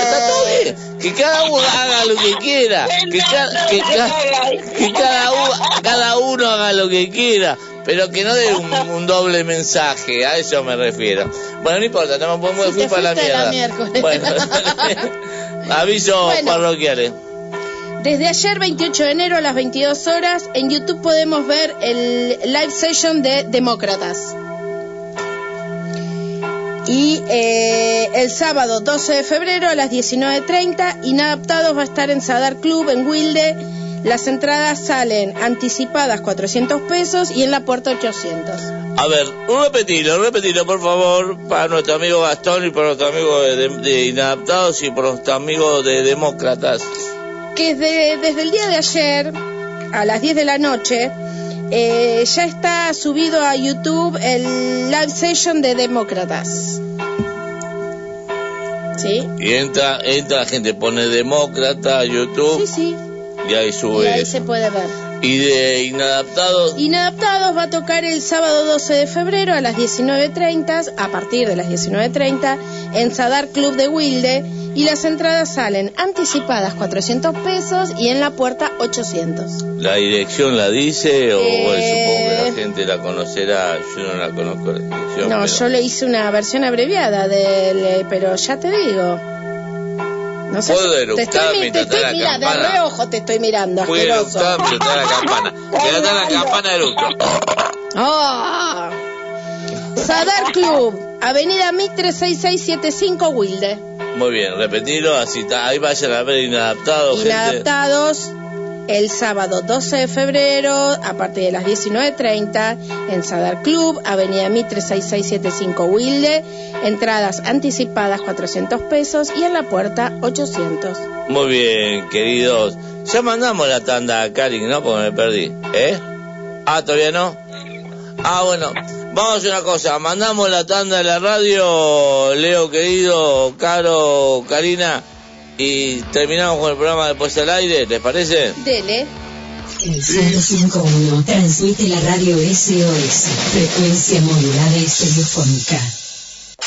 Está todo bien. Que cada uno haga lo que quiera. Que, ca- que, ca- que cada, uno, cada uno haga lo que quiera. Pero que no dé un, un doble mensaje. A eso me refiero. Bueno, no importa. No me podemos Si para la la mierda. Bueno, avisos Bueno. parroquiales. Desde ayer, 28 de enero a las 22 horas, en YouTube podemos ver el live session de Demócratas. Y eh, el sábado 12 de febrero a las 19.30, Inadaptados va a estar en Sadar Club en Wilde. Las entradas salen anticipadas 400 pesos y en la puerta 800. A ver, repetilo, repetilo por favor, para nuestro amigo Gastón y para nuestro amigo de, de- de Inadaptados y para nuestro amigo de Demócratas. que de- desde el día de ayer a las 10 de la noche eh, ya está subido a YouTube el live session de Demócratas. ¿Sí? Y entra, entra la gente, pone Demócrata a YouTube Sí, sí. y ahí Y sube ahí eso. se puede ver. Y de Inadaptados, Inadaptados va a tocar el sábado 12 de febrero a las 19.30, a partir de las 19.30, en Sadar Club de Wilde. Y las entradas salen anticipadas 400 pesos y en la puerta 800. ¿la dirección la dice o Eh. bueno, supongo que la gente la conocerá? Yo no la conozco la dirección. No, pero- yo le hice una versión abreviada del, pero ya te digo. No sé, ¿Puedo te eructar estoy, mi- te mientras estoy la mirando, de reojo te estoy mirando, asqueroso. eructar mientras la campana. Que está la campana de luto. Ah. Sadar Club, Avenida Mitre 6675 Wilde. Muy bien, repetilo, así. Ahí vayan a ver Inadaptados, gente. Inadaptados el sábado 12 de febrero a partir de las 19.30 en Sadar Club, Avenida Mitre 6675 Wilde. Entradas anticipadas 400 pesos y en la puerta 800. Muy bien, queridos. Ya mandamos la tanda a Karin, ¿no? Porque me perdí. ¿Eh? Ah, ¿todavía no? Ah, bueno. Vamos a hacer una cosa. Mandamos la tanda de la radio, Leo querido, Caro, Karina, y terminamos con el programa después al aire, ¿les parece? Dele. El 105.1 transmite la radio SOS, frecuencia modulada y estereofónica.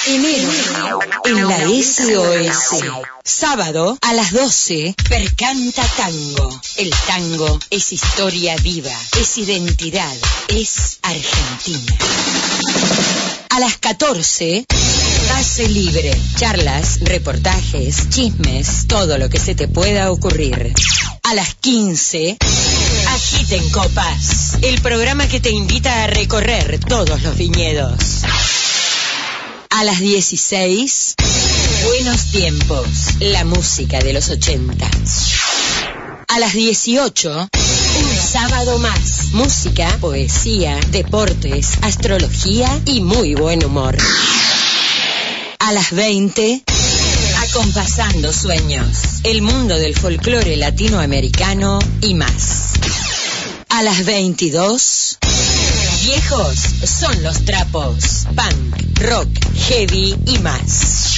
Enero, en la SOS. Sábado a las 12, Percanta Tango. El tango es historia viva, es identidad, es Argentina. A las 14, Pase Libre. Charlas, reportajes, chismes, todo lo que se te pueda ocurrir. A las 15, Agiten Copas. El programa que te invita a recorrer todos los viñedos. A las 16, Buenos Tiempos. La música de los 80. A las 18, sábado más. Música, poesía, deportes, astrología y muy buen humor. A las 20, acompasando sueños. El mundo del folclore latinoamericano y más. A las 22, viejos son los trapos. Punk, rock, heavy y más.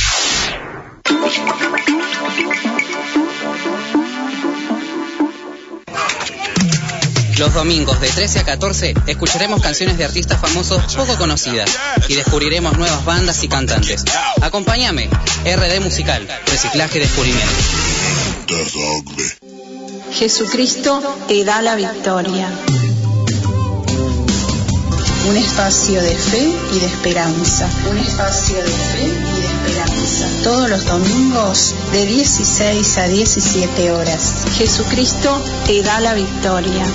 Los domingos de 13 a 14 escucharemos canciones de artistas famosos poco conocidas y descubriremos nuevas bandas y cantantes. Acompáñame, RD Musical, Reciclaje y Descubrimiento. Jesucristo te da la victoria. un espacio de fe y de esperanza. Un espacio de fe Todos los domingos de 16 a 17 horas. Jesucristo te da la victoria.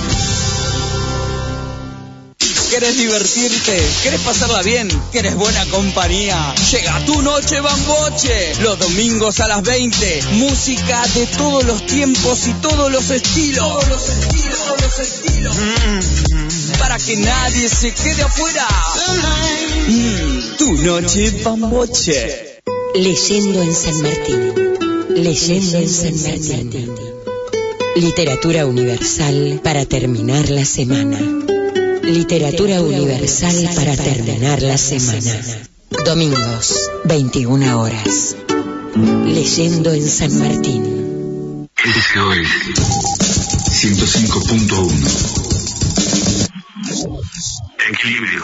¿Querés divertirte? ¿Querés pasarla bien? ¿Querés buena compañía? Llega tu noche bamboche. Los domingos a las 20. Música de todos los tiempos y todos los estilos. Todos los estilos, todos los estilos. Mm, para que nadie se quede afuera. Mm, tu noche bamboche. Leyendo en San Martín. Leyendo en San Martín. Literatura universal para terminar la semana. Literatura universal para terminar la semana. Domingos, 21 horas. Leyendo en San Martín. SOS 105.1 Equilibrio.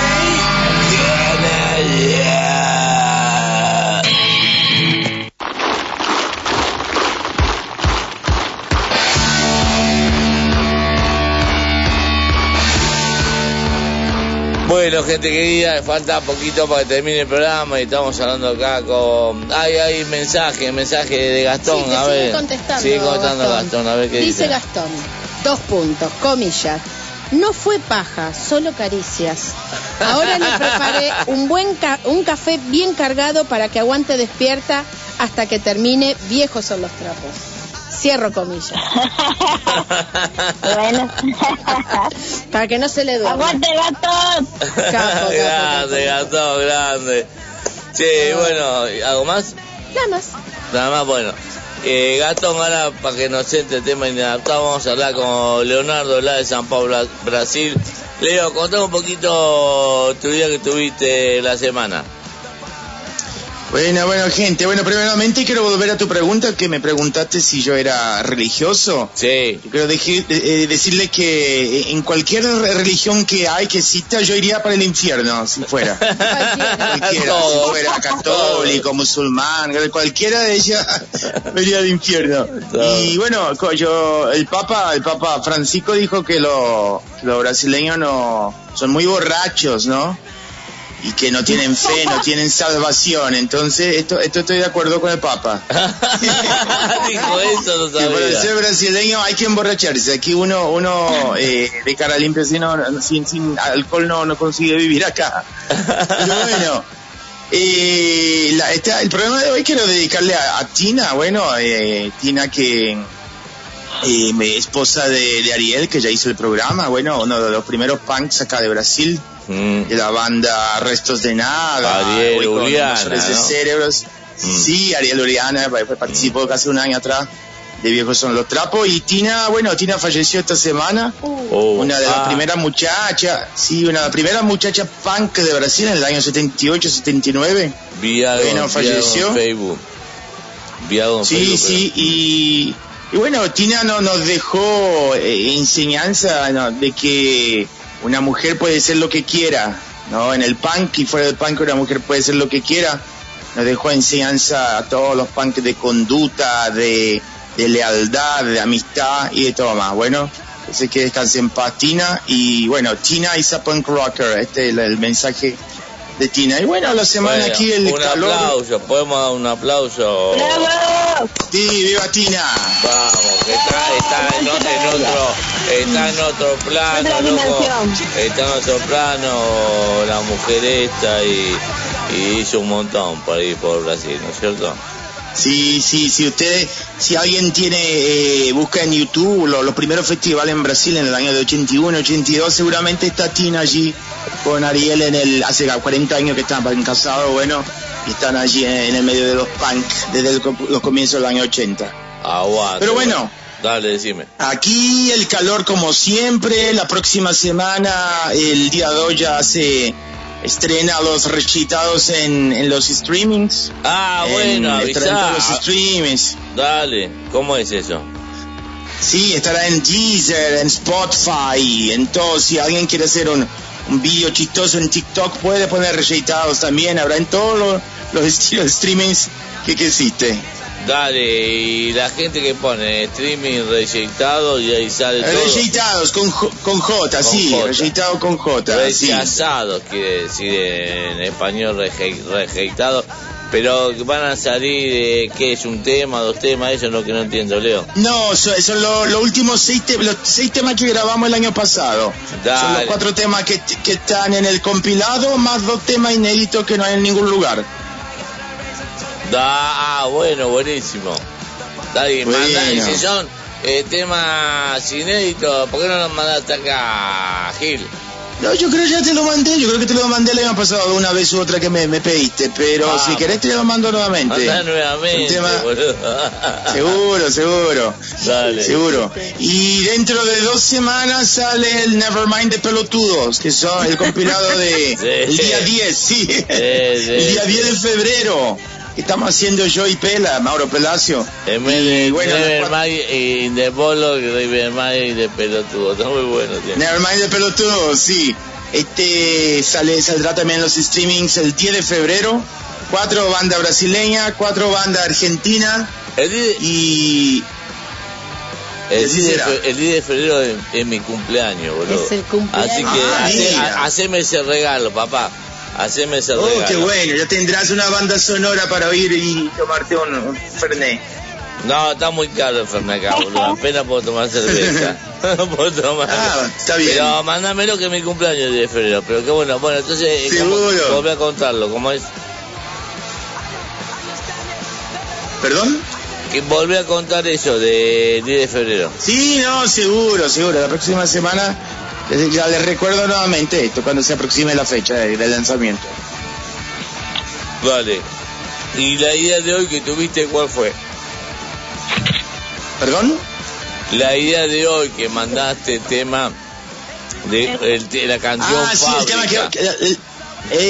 Bueno, gente querida, falta poquito para que termine el programa y estamos hablando acá con... Hay, hay mensaje, mensaje de Gastón, Sí, a sigue ver. contestando, Sigue contestando Gastón. Gastón, a ver qué dice. Dice Gastón, dos puntos, comillas. No fue paja, solo caricias. Ahora le preparé un buen ca- un café bien cargado para que aguante despierta hasta que termine. Viejos son los trapos. Cierro comillas. Bueno. para que no se le duerma. ¡Aguante, Gastón! Capo, grande, Gastón, grande. Sí, bueno, ¿algo más? Nada más. Nada más, bueno. Eh, Gastón, ahora para que nos entre el tema inadaptado, vamos a hablar con Leonardo La de San Pablo, Brasil. Leo, contame un poquito tu día que tuviste la semana. Bueno, bueno, gente. Bueno, primeramente quiero volver a tu pregunta que me preguntaste si yo era religioso. Sí. Quiero deji- eh, decirle que en cualquier re- religión que hay, que exista, yo iría para el infierno, si fuera. cualquiera, si fuera católico, musulmán, cualquiera de ellas me iría al infierno. Y bueno, yo, el Papa, el Papa Francisco dijo que lo- los brasileños no, son muy borrachos, ¿no? Y que no tienen fe, no tienen salvación. Entonces, esto, esto estoy de acuerdo con el Papa. Dijo eso, no Que para sabía. ser brasileño hay que emborracharse. Aquí uno, uno eh, de cara limpia, si no, no- sin, sin alcohol no, no consigue vivir acá. Pero bueno, eh, la- esta- el programa de hoy quiero dedicarle a, a Tina. Bueno, eh, Tina que eh, me- esposa de, de Ariel, que ya hizo el programa. Bueno, uno de los primeros punks acá de Brasil. De la banda Restos de Nada. Mm. Ariel Uriana, de ¿no? Mm. Cerebros. Sí, Ariel Uriana pa- pa- participó casi un año atrás de Viejos son los Trapos. Y Tina, bueno, Tina falleció esta semana. Oh, una de las ah. primeras muchachas, sí, una de las primeras muchachas punk de Brasil en el año 78, 79. Vi algo, Bueno, falleció. en Facebook. En Sí, Facebook, sí, y, y bueno, Tina no, nos dejó eh, enseñanza de que una mujer puede ser lo que quiera, ¿no? En el punk y fuera del punk una mujer puede ser lo que quiera. Nos dejó enseñanza a todos los punks de conducta, de, de lealtad, de amistad y de todo más. Bueno, sé que descanse en paz Tina y bueno, Tina is a punk rocker, este es el mensaje de Tina. Y bueno, la semana Bueno, aquí el un calor. aplauso, podemos dar un aplauso. Sí, viva Tina. Vamos, que está, está en, otro, está en otro plano, loco. Está en otro plano la mujer esta y, y hizo un montón por ahí por Brasil, ¿no es cierto? Sí, sí, sí, ustedes, si alguien tiene, eh, busca en YouTube lo- los primeros festivales en Brasil en el año de 81, 82, seguramente está Tina allí con Ariel en el, hace 40 años que están casados, bueno, y están allí en, en el medio de los punk desde el los comienzos del año 80. Aguante. Pero bueno. Dale, decime. Aquí el calor como siempre, la próxima semana, el día 2 ya hace estrena los rechazados en, en los streamings. Ah, En- bueno, todos los streamings. Dale, ¿cómo es eso? Sí, estará en Deezer, en Spotify, en todo. Si alguien quiere hacer un, un video chistoso en TikTok, puede poner rechazados también. Habrá en todos los, los estilos streamings que, que existe. Dale, y la gente que pone streaming rejeitado y ahí sale todo. Rechazados con, J- con J, Con sí, rechazados con J. sí. Rechazados quiere decir en español reje- rejeitado. Pero van a salir, eh, ¿qué es? ¿Un tema, dos temas? Eso es lo que no entiendo, Leo. No, son, son lo- los últimos seis, te- los seis temas que grabamos el año pasado. Son los cuatro temas que, que están en el compilado, más dos temas inéditos que no hay en ningún lugar. Da, ah, bueno, buenísimo. Dale, Bueno. mandá, y si son eh, temas inéditos, ¿por qué no los mandaste acá, Gil? No, yo creo que ya te lo mandé, yo creo que te lo mandé el año pasado una vez u otra que me, me pediste, pero Vamos. si querés te lo mando nuevamente. Nuevamente, Un tema- boludo. Seguro, seguro. Dale. Seguro. Y dentro de dos semanas sale el Nevermind de Pelotudos, que son el compilado de Sí. el día 10, sí. sí, el día sí. 10 de febrero. Que Estamos haciendo yo y Pela, Mauro Pelacio. En vez de bueno, Never después- Mind y de Bolo, que Never Mind y de pelotudo. Está muy bueno, tío. Nevermind de Pelotudos, sí. Este sale, saldrá también en los streamings el 10 de febrero. Cuatro bandas brasileñas, cuatro bandas argentinas El 10 de, y el así 10 de será. fe- el 10 de febrero es, es mi cumpleaños, boludo. Es el cumpleaños. Así que Ah, hace- haceme ese regalo, papá. Haceme ese Oh, regalo. qué bueno, ya tendrás una banda sonora para oír y tomarte un, un Fernet. No, está muy caro el Fernet acá, boludo. Apenas puedo tomar cerveza. no puedo tomar. Ah, está bien. Pero mándamelo que es mi cumpleaños el 10 de febrero. Pero qué bueno. Bueno, entonces, eh, ¿cómo- volví a contarlo. ¿Cómo es? ¿Perdón? Que volví a contar eso de 10 de febrero. Sí, no, seguro, seguro. La próxima semana les- ya les recuerdo nuevamente esto cuando se aproxime la fecha de- del lanzamiento. Vale. ¿Y la idea de hoy que tuviste cuál fue? ¿Perdón? La idea de hoy que mandaste tema de el la canción Ah, sí, el tema, Fábrica. que, el,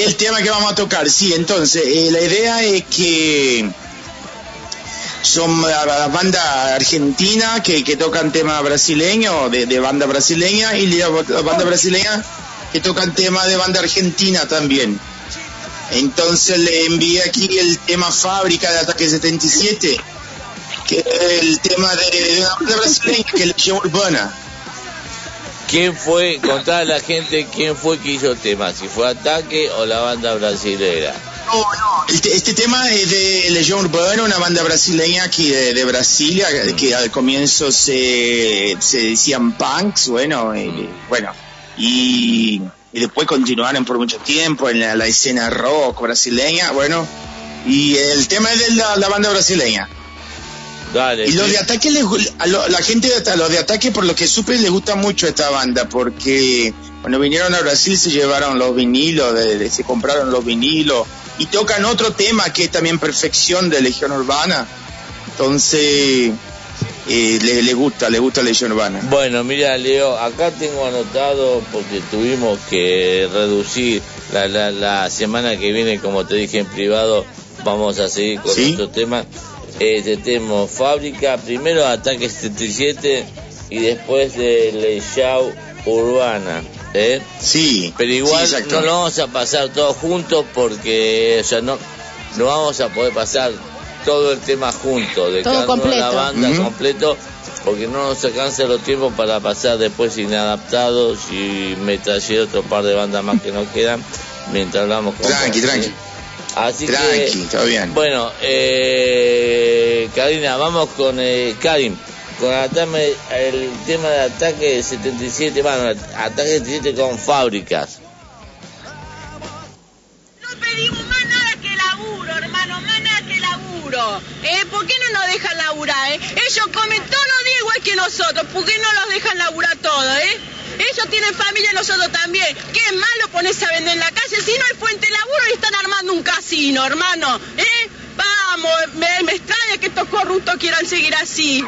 el tema que vamos a tocar, sí, entonces, eh, la idea es que son la, la banda argentina que, que tocan tema brasileño, de, de banda brasileña, y la, banda brasileña que tocan tema de banda argentina también. Entonces le envié aquí el tema Fábrica de Ataque 77, que es el tema de, de una banda brasileña que es Legión Urbana. ¿Quién fue, contá a la gente quién fue que hizo el tema? Si fue Ataque o la banda brasilera. No, este, este tema es de Legión Urbana, una banda brasileña aquí de, de Brasilia, que al comienzo se, se decían punks, bueno, y, bueno, y, y después continuaron por mucho tiempo en la, la escena rock brasileña, bueno, y el tema es de la, la banda brasileña. Dale. Y los sí. de ataque, les a lo- la gente de ata- los de ataque, por lo que supe, les gusta mucho esta banda, porque cuando vinieron a Brasil se llevaron los vinilos, de- de- se compraron los vinilos, y tocan otro tema que es también Perfección de Legión Urbana. Entonces, eh, le, le gusta, le gusta Legión Urbana. Bueno, mira, Leo, acá tengo anotado porque tuvimos que reducir la, la, la semana que viene, como te dije en privado, vamos a seguir con ¿Sí? nuestro tema. Eh, tenemos Fábrica, primero Ataque 77 y después de Leisau Urbana. ¿Eh? Sí, Pero igual sí, no lo vamos a pasar todos juntos porque o sea, no, no vamos a poder pasar todo el tema juntos, de Todo cada uno de la completo. banda Ujú. completo, porque no nos alcanza los tiempos para pasar después inadaptados y me traje otro par de bandas más que nos quedan mientras hablamos con Tranqui, vos, tranqui. ¿sí? Así Tranqui, que, está bien. bueno, eh, Karina, vamos con eh, Karim. Con atame el tema de ataque 77, bueno, ataque 77 con fábricas. No pedimos más nada que laburo, hermano, más nada que laburo. ¿Eh? ¿Por qué no nos dejan laburar, eh? Ellos comen todos los días igual que nosotros. ¿Por qué no los dejan laburar todos, eh? Ellos tienen familia y nosotros también. ¿Qué malo pones a vender en la calle? Si no hay fuente de laburo y están armando un casino, hermano. ¿Eh? Vamos, me, me extraña que estos corruptos quieran seguir así.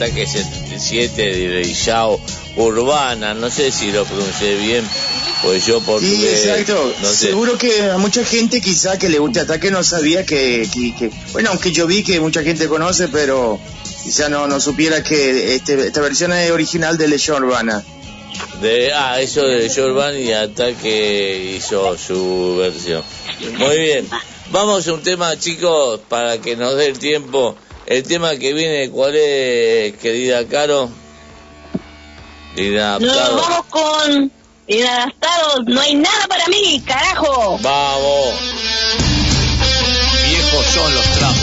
Ataque 77 de Yao Urbana. No sé si lo pronuncié bien, pues yo Sí, portugués. exacto. No sé. Seguro que a mucha gente quizá que le guste Ataque no sabía que, que- que- bueno, aunque yo vi que mucha gente conoce, pero quizá no, no supiera que este, esta versión es original de Legión Urbana. De, ah, eso de Jorvan y Ataque hizo su versión. Muy bien. Vamos a un tema, chicos, para que nos dé el tiempo. El tema que viene, ¿cuál es, querida Caro? Nos Inadaptado. vamos con inadaptados. No hay nada para mí, carajo. Vamos. Viejos son los trapos.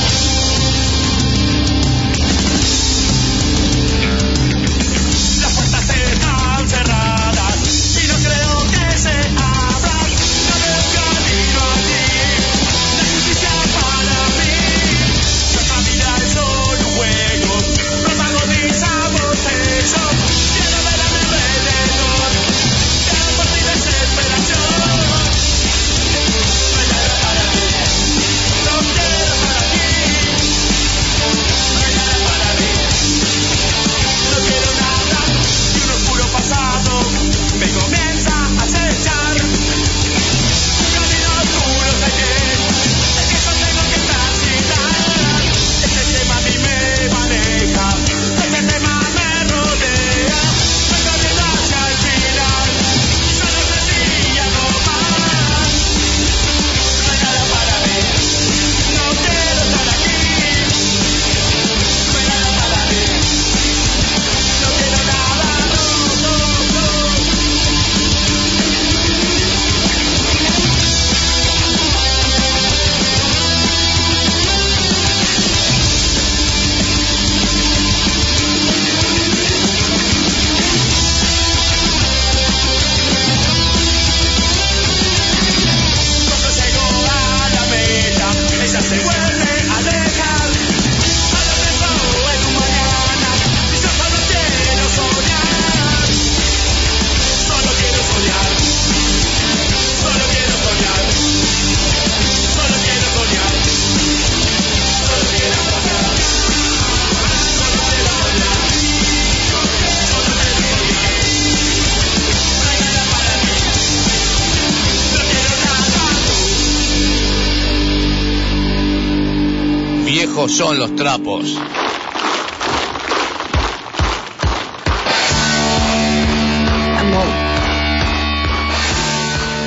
Son los trapos.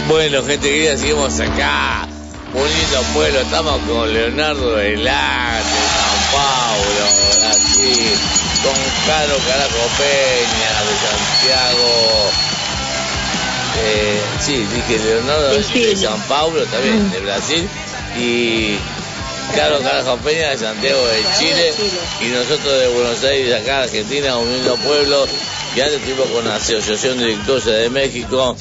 Bueno, gente querida, seguimos acá. Un lindo pueblo. Estamos con Leonardo Velán de San Paulo, Brasil. Con Caro Carajo Peña de Santiago. Eh, sí, dije Leonardo de San Paulo, también de Brasil. Y Caro Carajo Peña de Santiago de Chile. Y nosotros de Buenos Aires, acá Argentina, un lindo pueblo. Y antes estuvimos con la Asociación de Dictosa de México.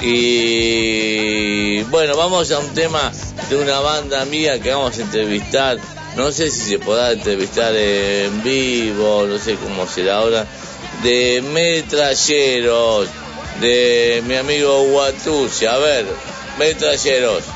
Y bueno, vamos a un tema de una banda mía que vamos a entrevistar. No sé si se podrá entrevistar en vivo, no sé cómo será ahora. De Metralleros, de mi amigo Guatucci. A ver, Metralleros.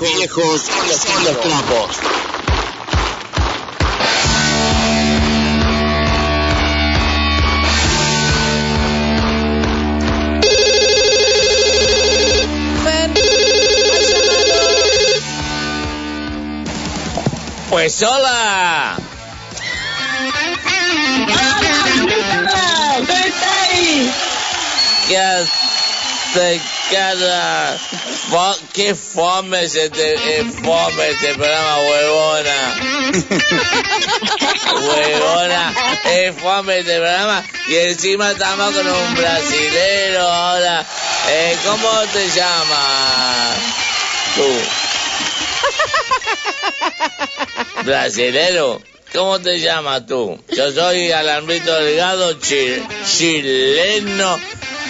Viejos son los trapos. Pues hola. ¡Hola! ¿Cómo estáis? ¿Qué hace ¿Qué fome es este, eh, fome este programa, huevona? huevona, es fome este programa. Y encima estamos con un brasilero ahora. Eh, ¿Cómo te llamas? Tú. Brasilero. ¿Cómo te llamas tú? Yo soy Alambrito Delgado, chi- chileno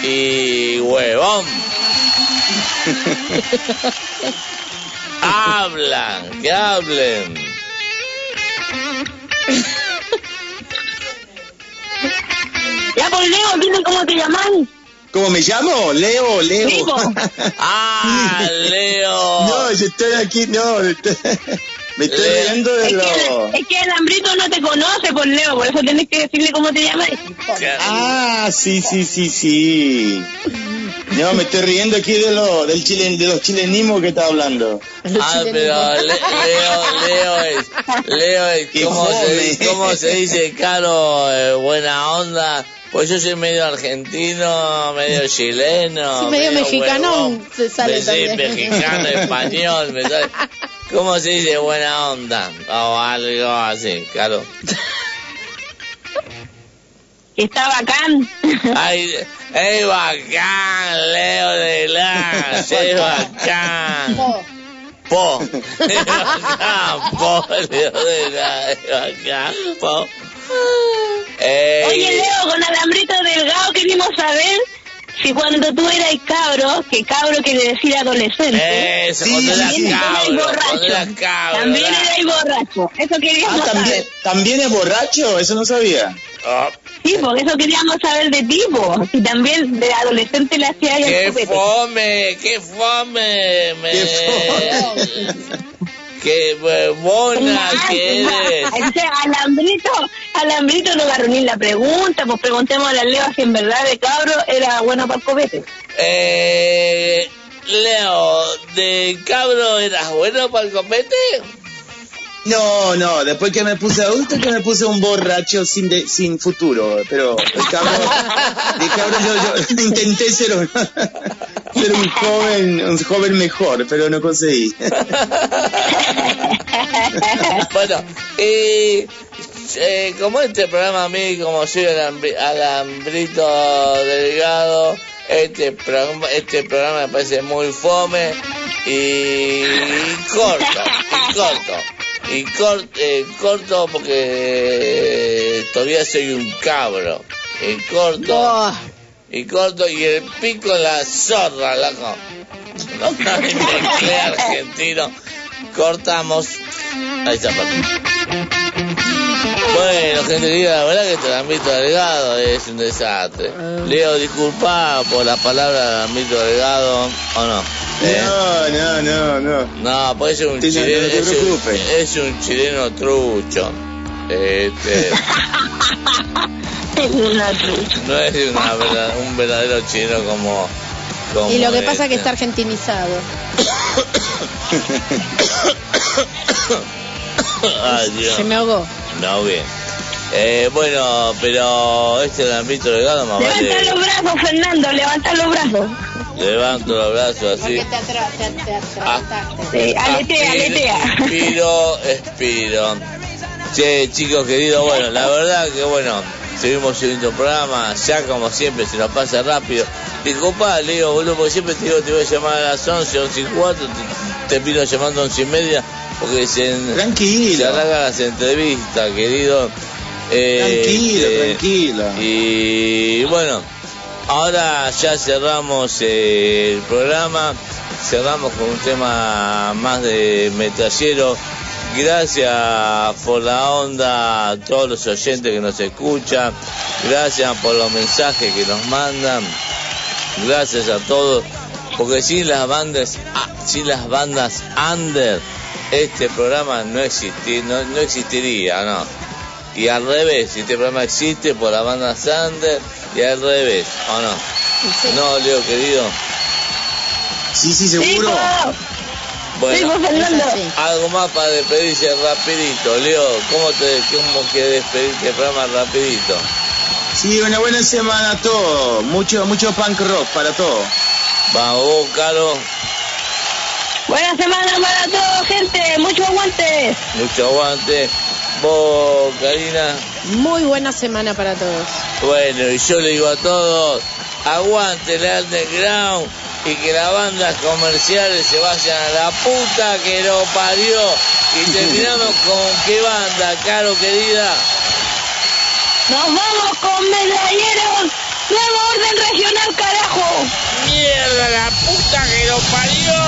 y huevón. Hablan, que hablen. Ya por Leo, dime cómo te llamas. ¿Cómo me llamo? Leo, Leo. Ah, Leo. No, yo estoy aquí, no. estoy- Me estoy Leo. riendo de Es lo... que, es que el hambrito no te conoce por Leo, por eso tienes que decirle cómo te llamas. Ah, sí, sí, sí, sí. No, me estoy riendo aquí de, lo, del chilen, de los chilenismos que está hablando. Ah, pero Le- Leo, Leo es, Leo es, ¿cómo se, cómo se dice, Caro, eh, buena onda? Pues yo soy medio argentino, medio chileno. Sí, medio mexicano huevón. se sale Sí, también. mexicano, español, me sale. ¿Cómo se dice buena onda? O algo así, Caro. Está bacán. Ay, es bacán, Leo de la, es bacán. Po. Es bacán, po, Leo de la, es bacán, po. Oye, Leo, con Alambrito Delgado queríamos saber si cuando tú eras cabro, que cabro quiere decir adolescente, Eso, cuando eras también eras cabro, borracho. eras cabro, También eras borracho. Eso queríamos Ah, ¿también, saber. ¿también es borracho? Eso no sabía. Ah, Sí, porque eso queríamos saber de ti. Si también de adolescente le hacía ¡Qué fome! ¡Qué fome! Me... ¡Qué buena que eres! Ese alambrito, alambrito no agarró ni la pregunta, pues preguntemos a la Leo si en verdad de cabro era bueno para el copete. Eh, Leo, ¿de cabro eras bueno para el copete? No, no, después que me puse adulto que me puse un borracho sin de- sin futuro, pero el cabrón, de cabrón yo, intenté ser un, ser un joven, un joven mejor, pero no conseguí. bueno, y eh, como este programa a mí, como soy alambri- alambrito delgado, este programa, este programa me parece muy fome y, corto, corto. Y cor- eh, corto porque todavía soy un cabro. Y corto. Y corto y el pico en la zorra, loco. No me argentino. Cortamos. Ahí está, Bueno, gente querida, la verdad que este ámbito delgado es un desastre. Leo, disculpa por la palabra ámbito delgado, ¿o no? ¿Eh? No, no, no, no. No, pues es un Sí, no, no chileno, te es, un, es chileno trucho. Este, no es una verdad- un verdadero chileno como, como Y lo que pasa es que este. está argentinizado. Ay, Dios. Se me ahogó. No, bien. Eh, bueno, pero este es el ámbito delgado más Levanta vale. los brazos, Fernando, levanta los brazos. Levanto los brazos así. te, atra te, te atrasaste. Sí, aletea, aletea. Expiro, expiro. Che, chicos queridos, bueno, la verdad que bueno, seguimos subiendo un programa, ya como siempre se nos pasa rápido. Disculpa, Leo, boludo, porque siempre te digo te voy a llamar a las 11, 11 y 4, te, te pido llamando a 11 y media, porque se, Tranquilo. se alargan las entrevistas, querido. Eh, Tranquilo, este, tranquilo. Y bueno, ahora ya cerramos eh, el programa, cerramos con un tema más de metallero. Gracias por la onda a todos los oyentes que nos escuchan, gracias por los mensajes que nos mandan, gracias a todos, porque sin las bandas, ah, sin las bandas under, este programa no, existi- no, no existiría, ¿no? Y al revés, este programa existe por la banda Sander y al revés, ¿o no? No, Leo, querido. Sí, sí, seguro. Bueno, pues, Fernando. algo más para despedirse rapidito. Leo, ¿cómo te cómo que despedirte el programa rapidito? Sí, una buena semana a todos. Mucho, mucho punk rock para todos. Vamos, Caro. Buena semana para todos, gente. Mucho aguante. Mucho aguante. Vos, Karina. Muy buena semana para todos. Bueno, y yo le digo a todos, aguante el underground y que las bandas comerciales se vayan a la puta que lo parió. Y terminamos con qué banda, Caro querida. Nos vamos con medalleros. Nuevo orden regional, carajo. ¡Mierda, la puta que lo parió!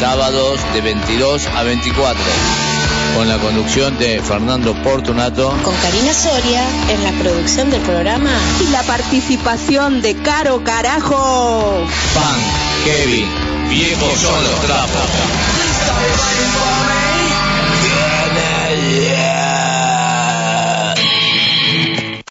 sábados de 22 a 24, con la conducción de Fernando Portunato. Con Karina Soria en la producción del programa. Y la participación de Caro Carajo. Punk, Kevin, viejo son los.